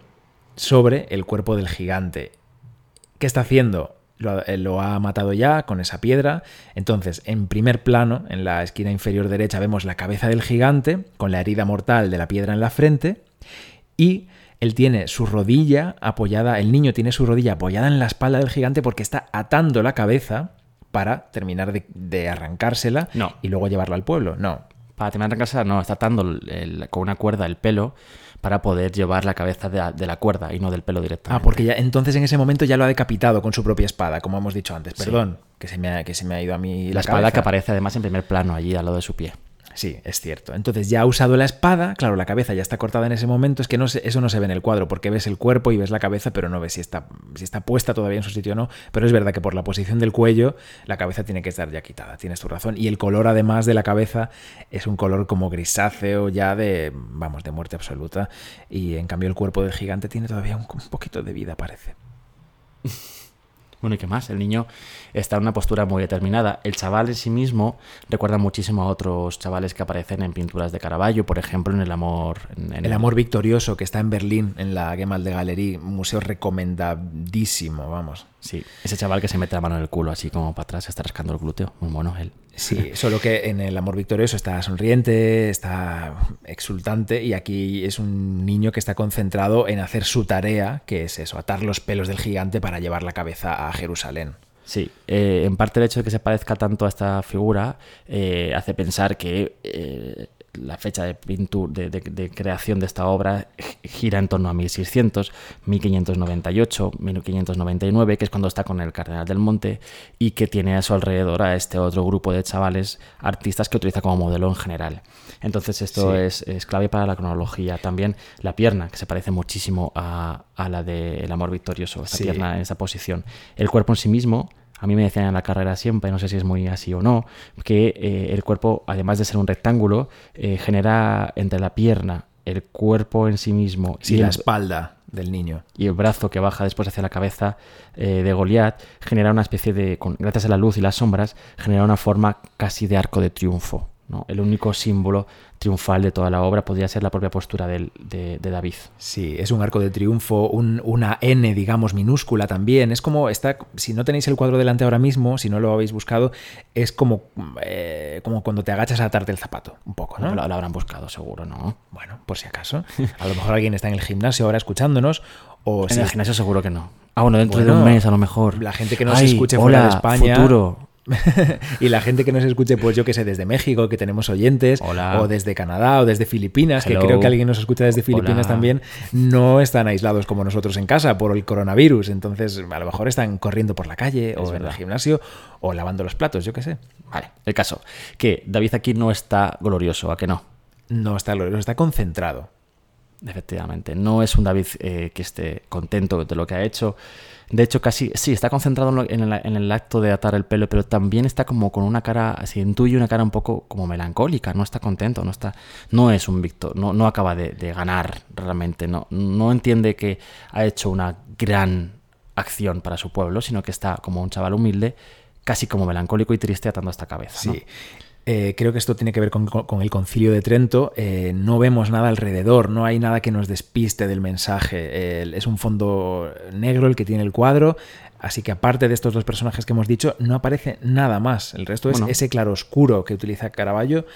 sobre el cuerpo del gigante. ¿Qué está haciendo? Lo, eh, lo ha matado ya con esa piedra. Entonces, en primer plano, en la esquina inferior derecha, vemos la cabeza del gigante con la herida mortal de la piedra en la frente. Y él tiene su rodilla apoyada, el niño tiene su rodilla apoyada en la espalda del gigante porque está atando la cabeza para terminar de, de arrancársela No. y luego llevarla al pueblo. No. Para terminar de casa, no, está atando el- el- con una cuerda el pelo para poder llevar la cabeza de la, de la cuerda y no del pelo directamente. Ah, porque ya, entonces en ese momento ya lo ha decapitado con su propia espada, como hemos dicho antes. Perdón, que, se me ha, que se me ha ido a mí la, La espada que aparece además en primer plano allí al lado de su pie. Sí, es cierto. Entonces ya ha usado la espada, claro, la cabeza ya está cortada en ese momento, es que no eso no se ve en el cuadro, porque ves el cuerpo y ves la cabeza, pero no ves si está, si está puesta todavía en su sitio o no. Pero es verdad que por la posición del cuello, la cabeza tiene que estar ya quitada, tienes tu razón. Y el color además de la cabeza es un color como grisáceo ya de, vamos, de muerte absoluta. Y en cambio el cuerpo del gigante tiene todavía un, un poquito de vida, parece. Bueno, ¿y qué más? El niño está en una postura muy determinada. El chaval en sí mismo recuerda muchísimo a otros chavales que aparecen en pinturas de Caravaggio, por ejemplo, en El Amor. en- en El amor victorioso que está en Berlín, en la Gemäldegalerie, Galerie, un museo recomendadísimo, vamos. Sí, ese chaval que se mete la mano en el culo así como para atrás, está rascando el glúteo. Muy bueno él. Sí, solo que en el amor victorioso está sonriente, está exultante y aquí es un niño que está concentrado en hacer su tarea, que es eso, atar los pelos del gigante para llevar la cabeza a Jerusalén. Sí, eh, en parte el hecho de que se parezca tanto a esta figura eh, hace pensar que eh, la fecha de, pintu- de, de- creación de esta obra gi- gira en torno a 1600, 1598, 1599, que es cuando está con el Cardenal del Monte y que tiene a su alrededor a este otro grupo de chavales artistas que utiliza como modelo en general. Entonces esto Sí. es, es clave para la cronología. También la pierna, que se parece muchísimo a, a la de El Amor Victorioso, esa Sí. pierna en esa posición. El cuerpo en sí mismo, a mí me decían en la carrera siempre, no sé si es muy así o no, que eh, el cuerpo, además de ser un rectángulo, eh, genera entre la pierna, el cuerpo en sí mismo Sí, y, la el, espalda del niño. y el brazo que baja después hacia la cabeza eh, de Goliat, genera una especie de, con- gracias a la luz y las sombras, genera una forma casi de arco de triunfo. ¿No? El único símbolo triunfal de toda la obra podría ser la propia postura del- de, de David. Sí, es un arco de triunfo, un- una N, digamos, minúscula también. Es como, está, si no tenéis el cuadro delante ahora mismo, si no lo habéis buscado, es como, eh, como cuando te agachas a atarte el zapato, un poco, ¿no? Lo, lo habrán buscado seguro, ¿no? Bueno, por si acaso. A lo mejor alguien está en el gimnasio ahora escuchándonos. O En si el gimnasio seguro que no. Ah, bueno, dentro de un mes a lo mejor. la gente que nos Ay, escuche fuera de hola, España. futuro. y la gente que nos escuche, pues yo que sé, desde México, que tenemos oyentes, Hola. o desde Canadá, o desde Filipinas, Hello. que creo que alguien nos escucha desde Filipinas Hola. también, no están aislados como nosotros en casa por el coronavirus. Entonces, a lo mejor están corriendo por la calle, o en el gimnasio, o lavando los platos, yo que sé. Vale, el caso. Que David aquí no está glorioso, ¿a que no? No está glorioso, está concentrado. Efectivamente, no es un David eh, que esté contento de lo que ha hecho. De hecho, casi sí, está concentrado en, lo- en el, en el acto de atar el pelo, pero también está como con una cara, se intuye una cara un poco como melancólica, no está contento, no está, no es un Víctor, no, no acaba de, ganar realmente, no, no entiende que ha hecho una gran acción para su pueblo, sino que está como un chaval humilde, casi como melancólico y triste atando esta cabeza. ¿no? Eh, creo que esto tiene que ver con, con- con el concilio de Trento. Eh, no vemos nada alrededor, no hay nada que nos despiste del mensaje. Es un fondo negro el que tiene el cuadro. Así que aparte de estos dos personajes que hemos dicho, no aparece nada más. El resto Bueno. es ese claroscuro que utiliza Caravaggio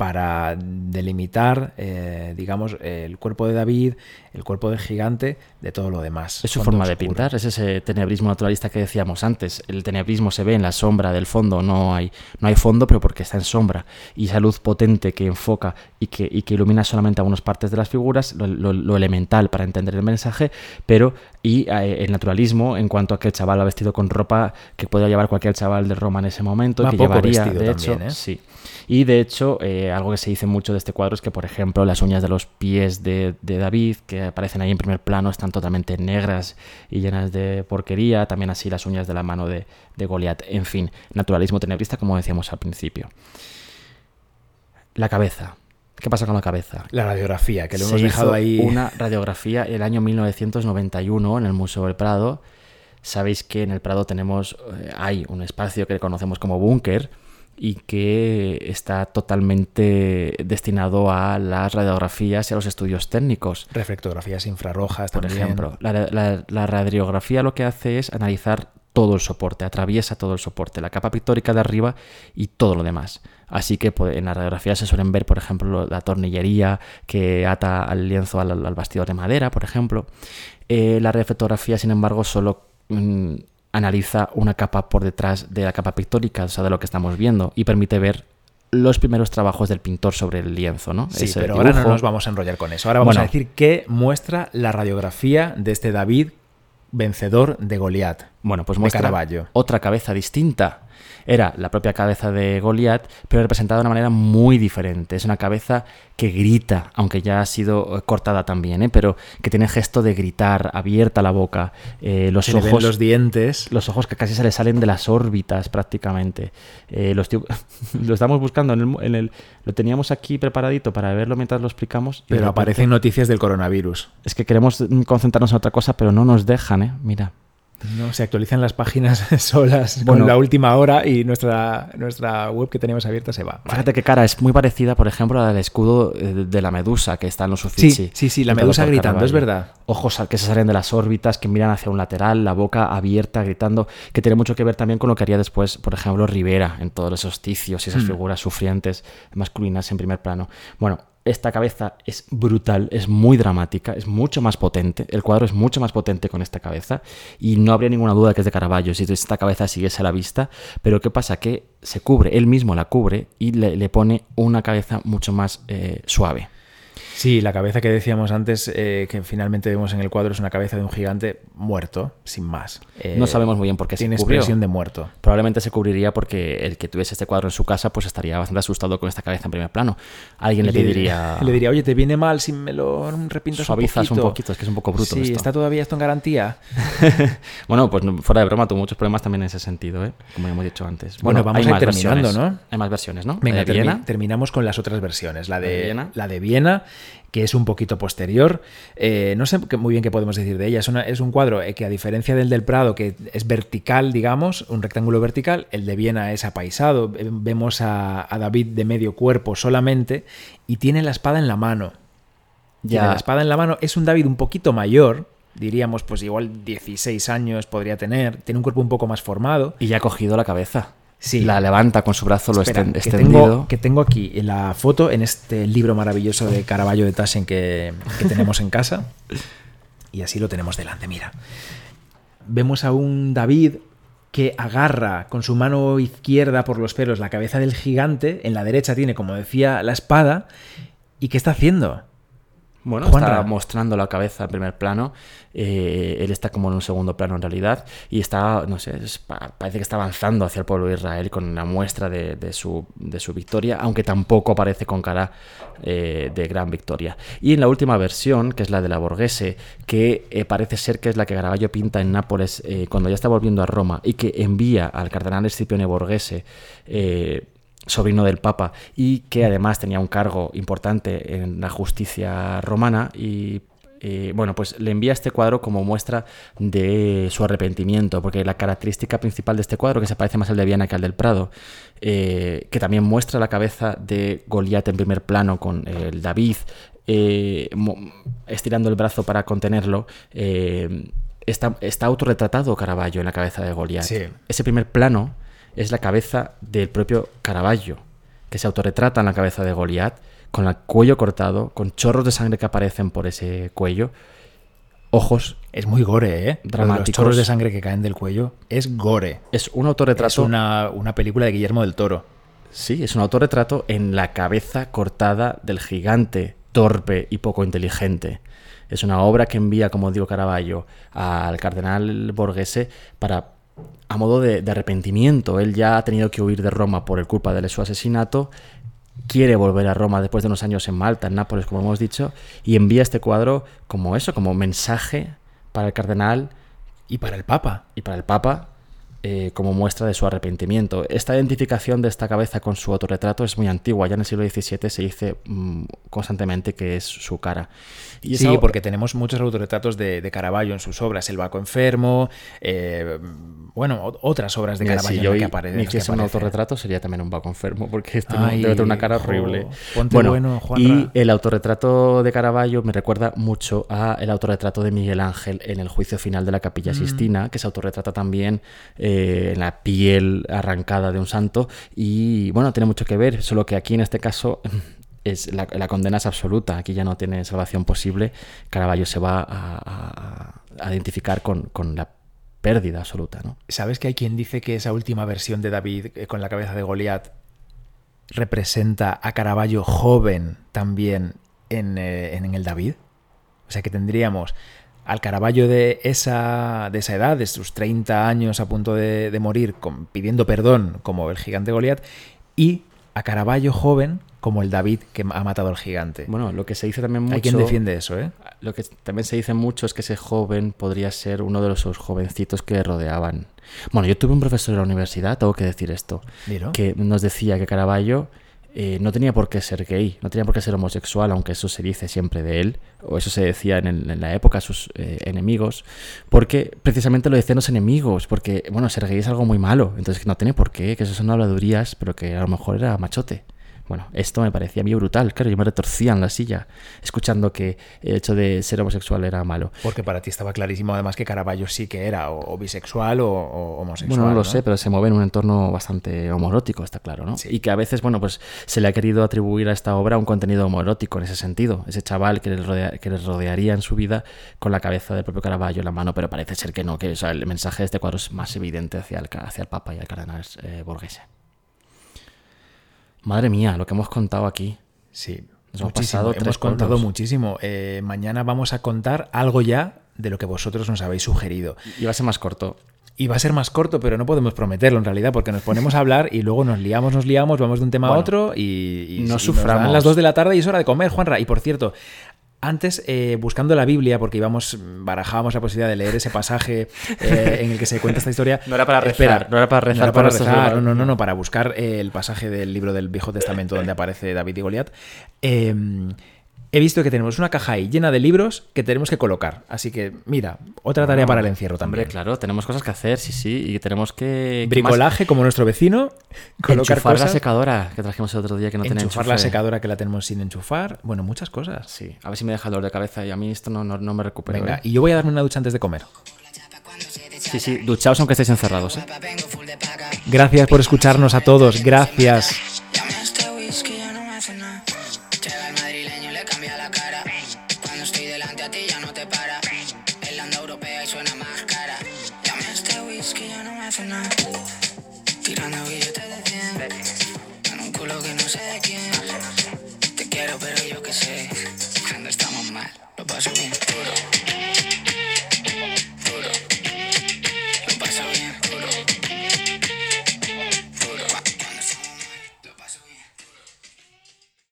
para delimitar, eh, digamos, el cuerpo de David, el cuerpo del gigante, de todo lo demás. Es su forma de oscuro. pintar, es ese tenebrismo naturalista que decíamos antes. El tenebrismo se ve en la sombra del fondo, no hay, no hay fondo, pero porque está en sombra. Y esa luz potente que enfoca y que, y que ilumina solamente algunas partes de las figuras, lo, lo- lo elemental para entender el mensaje, pero y eh, el naturalismo en cuanto a que el chaval va vestido con ropa que podría llevar cualquier chaval de Roma en ese momento, Va que llevaría, vestido de también, hecho, ¿eh? sí. Y de hecho, eh, algo que se dice mucho de este cuadro es que, por ejemplo, las uñas de los pies de, de David, que aparecen ahí en primer plano, están totalmente negras y llenas de porquería. También así las uñas de la mano de, de Goliat. En fin, naturalismo tenebrista, como decíamos al principio. La cabeza. ¿Qué pasa con la cabeza? La radiografía, que lo Se hemos dejado hizo ahí. Una radiografía el año 1991 en el Museo del Prado. Sabéis que en el Prado tenemos, eh, hay un espacio que conocemos como búnker y que está totalmente destinado a las radiografías y a los estudios técnicos. Reflectografías infrarrojas Por también. ejemplo, la, la- la radiografía lo que hace es analizar todo el soporte, atraviesa todo el soporte, la capa pictórica de arriba y todo lo demás. Así que pues, en la radiografía se suelen ver, por ejemplo, la tornillería que ata al lienzo al, al bastidor de madera, por ejemplo. Eh, la reflectografía, sin embargo, solo mm, analiza una capa por detrás de la capa pictórica, o sea, de lo que estamos viendo, y permite ver los primeros trabajos del pintor sobre el lienzo, ¿no? Sí, Ese pero ahora no nos vamos a enrollar con eso. Ahora vamos Bueno. a decir que muestra la radiografía de este David vencedor de Goliat. Bueno, pues muestra otra cabeza distinta. Era la propia cabeza de Goliat, pero representada de una manera muy diferente. Es una cabeza que grita, aunque ya ha sido eh, cortada también, ¿eh? pero que tiene gesto de gritar, abierta la boca, eh, los Se le ven ojos los dientes. los ojos que casi se le salen de las órbitas prácticamente. Eh, los lo estamos buscando en el, en el- Lo teníamos aquí preparadito para verlo mientras lo explicamos. Pero aparecen noticias del coronavirus. Es que queremos concentrarnos en otra cosa, pero no nos dejan, ¿eh? Mira. No, se actualizan las páginas solas Bueno. con la última hora y nuestra, nuestra web que teníamos abierta se va. Vale. Fíjate qué cara es muy parecida, por ejemplo, al escudo eh, de la medusa que está en los Uffizi. Sí, sí, sí, la medusa gritando, es verdad. Ojos que se salen de las órbitas, que miran hacia un lateral, la boca abierta, gritando, que tiene mucho que ver también con lo que haría después, por ejemplo, Rivera, en todos esos ticios y esas Hmm. figuras sufrientes masculinas en primer plano. Bueno, esta cabeza es brutal, es muy dramática, es mucho más potente. El cuadro es mucho más potente con esta cabeza y no habría ninguna duda que es de Caravaggio si esta cabeza siguiese a la vista. Pero ¿qué pasa? Que se cubre, él mismo la cubre y le, le pone una cabeza mucho más eh, suave. Sí, la cabeza que decíamos antes, eh, que finalmente vemos en el cuadro, es una cabeza de un gigante muerto, sin más. Eh, No sabemos muy bien por qué se Tiene cubrió. expresión de muerto. Probablemente se cubriría porque el que tuviese este cuadro en su casa pues estaría bastante asustado con esta cabeza en primer plano. Alguien le, pediría... Le diría, oye, ¿te viene mal si me lo repintas Suavizas un un poquito? poquito, es que es un poco bruto Sí, esto. ¿está todavía esto en garantía? Bueno, pues fuera de broma, tuvo muchos problemas también en ese sentido, ¿eh? como hemos dicho antes. Bueno, vamos a ir terminando, versiones. ¿no? Hay más versiones, ¿no? Venga, termi- Viena. terminamos con las otras versiones. La de, ¿La de Viena? la de Viena, que es un poquito posterior. Eh, no sé muy bien qué podemos decir de ella. Es, una- es un cuadro eh, que, a diferencia del del Prado, que es vertical, digamos, un rectángulo vertical, el de Viena es apaisado. Vemos a, a David de medio cuerpo solamente y tiene la espada en la mano. Tiene Ya. la espada en la mano. Es un David un poquito mayor. Diríamos, pues igual 16 años podría tener. Tiene un cuerpo un poco más formado. Y ya ha cogido la cabeza. Sí. La levanta con su brazo lo Espera, que extendido. tengo, que tengo aquí la foto en este libro maravilloso de Caravaggio de Taschen que, que tenemos en casa. Y así lo tenemos delante, mira. Vemos a un David que agarra con su mano izquierda por los pelos la cabeza del gigante, en la derecha tiene, como decía, la espada. ¿Y qué está haciendo? Bueno, Juanra. está mostrando la cabeza en primer plano. eh, él está como en un segundo plano en realidad. Y está, no sé, es parece que está avanzando hacia el pueblo de Israel con una muestra de, de su, de su victoria, aunque tampoco aparece con cara eh, de gran victoria. Y en la última versión, que es la de la Borghese, que eh, parece ser que es la que Caravaggio pinta en Nápoles eh, cuando ya está volviendo a Roma y que envía al cardenal Escipione Borghese. Sobrino del Papa y que además tenía un cargo importante en la justicia romana y eh, bueno, pues le envía este cuadro como muestra de su arrepentimiento, porque la característica principal de este cuadro, que se parece más al de Viana que al del Prado, eh, que también muestra la cabeza de Goliat en primer plano con el David eh, estirando el brazo para contenerlo, eh, está, está autorretratado Caravaggio en la cabeza de Goliat. Sí. Ese primer plano es la cabeza del propio Caravaggio, que se autorretrata en la cabeza de Goliat, con el cuello cortado, con chorros de sangre que aparecen por ese cuello, ojos. Es muy gore, ¿eh? De Los Dramáticos. chorros de sangre que caen del cuello es gore. Es un autorretrato. Es una, una película de Guillermo del Toro. Sí, es un autorretrato en la cabeza cortada del gigante, torpe y poco inteligente. Es una obra que envía, como digo Caravaggio, al cardenal Borghese para a modo de, de arrepentimiento. Él ya ha tenido que huir de Roma por el culpa de su asesinato, quiere volver a Roma después de unos años en Malta, en Nápoles, como hemos dicho, y envía este cuadro como eso, como mensaje para el cardenal Y para el Papa. y para el Papa eh, como muestra de su arrepentimiento. Esta identificación de esta cabeza con su autorretrato es muy antigua, ya en el siglo XVII se dice mm, constantemente que es su cara. Y sí, esa- porque tenemos muchos autorretratos de, de Caravaggio en sus obras. El Baco Enfermo, eh, bueno, otras obras de Caravaggio si yo que hi- apare- en me las que hiciese un autorretrato sería también un vaco enfermo, porque este no- Ay, debe tener una cara jo, horrible. ponte bueno, y el autorretrato de Caravaggio me recuerda mucho a el autorretrato de Miguel Ángel en el juicio final de la Mm. Capilla Sistina, que se autorretrata también eh, en la piel arrancada de un santo. Y bueno, tiene mucho que ver, solo que aquí en este caso es la, la condena es absoluta, aquí ya no tiene salvación posible. Caravaggio se va a, a- a identificar con, con la pérdida absoluta, ¿no? ¿Sabes que hay quien dice que esa última versión de David eh, con la cabeza de Goliat representa a Caravaggio joven también en, eh, en el David? O sea que tendríamos al Caravaggio de esa, de esa edad, de sus 30 años a punto de, morir, pidiendo perdón como el gigante Goliat, y a Caravaggio joven como el David que ha matado al gigante. Bueno, lo que se dice también mucho... hay quien defiende eso, ¿eh? Lo que también se dice mucho es que ese joven podría ser uno de los jovencitos que le rodeaban. Bueno, yo tuve un profesor en la universidad, tengo que decir esto, Dilo. que nos decía que Caravaggio eh, no tenía por qué ser gay, no tenía por qué ser homosexual, aunque eso se dice siempre de él, o eso se decía en, el- en la época a sus eh, enemigos, porque precisamente lo decían los enemigos, porque, bueno, ser gay es algo muy malo, entonces que no tiene por qué, que eso son habladurías, pero que a lo mejor era machote. Bueno, esto me parecía a mí brutal, claro, yo me retorcía en la silla escuchando que el hecho de ser homosexual era malo. Porque para ti estaba clarísimo además que Caravaggio sí que era o, o bisexual o, o homosexual. Bueno, no lo ¿no? sé, pero se mueve en un entorno bastante homoerótico, está claro, ¿no? Sí. Y que a veces, bueno, pues se le ha querido atribuir a esta obra un contenido homoerótico en ese sentido. Ese chaval que le, rodea- que rodearía en su vida con la cabeza del propio Caravaggio en la mano, pero parece ser que no, que o sea, el mensaje de este cuadro es más evidente hacia el, hacia el Papa y el cardenal eh, Borghese. Madre mía, lo que hemos contado aquí. Sí, Nos hemos pasado tres Hemos contado pueblos. muchísimo. Eh, mañana vamos a contar algo ya de lo que vosotros nos habéis sugerido. Y va a ser más corto. Y va a ser más corto, pero no podemos prometerlo en realidad, porque nos ponemos a hablar y luego nos liamos, nos liamos, vamos de un tema a otro y, y- no y suframos. dan las 2 de la tarde y es hora de comer, Juanra. Y por cierto, antes, eh, buscando la Biblia, porque íbamos, barajábamos la posibilidad de leer ese pasaje eh, en el que se cuenta esta historia. No era para rezar, Espera, no era para rezar no era para rezar, no, no, no, para buscar eh, el pasaje del libro del Viejo Testamento donde aparece David y Goliat. He visto que tenemos una caja ahí llena de libros que tenemos que colocar. Así que, mira, otra tarea para el encierro también. Hombre, claro, tenemos cosas que hacer, sí, sí, y tenemos que... Bricolaje como nuestro vecino, colocar Enchufar la secadora que trajimos el otro día que no tenía enchufar la secadora que la tenemos sin enchufar, bueno, muchas cosas. Sí, a ver si me deja dolor de cabeza y a mí esto no, no, no me recupero. Venga, ¿eh? y yo voy a darme una ducha antes de comer. Sí, sí, duchaos aunque estéis encerrados. ¿eh? Gracias por escucharnos a todos, gracias.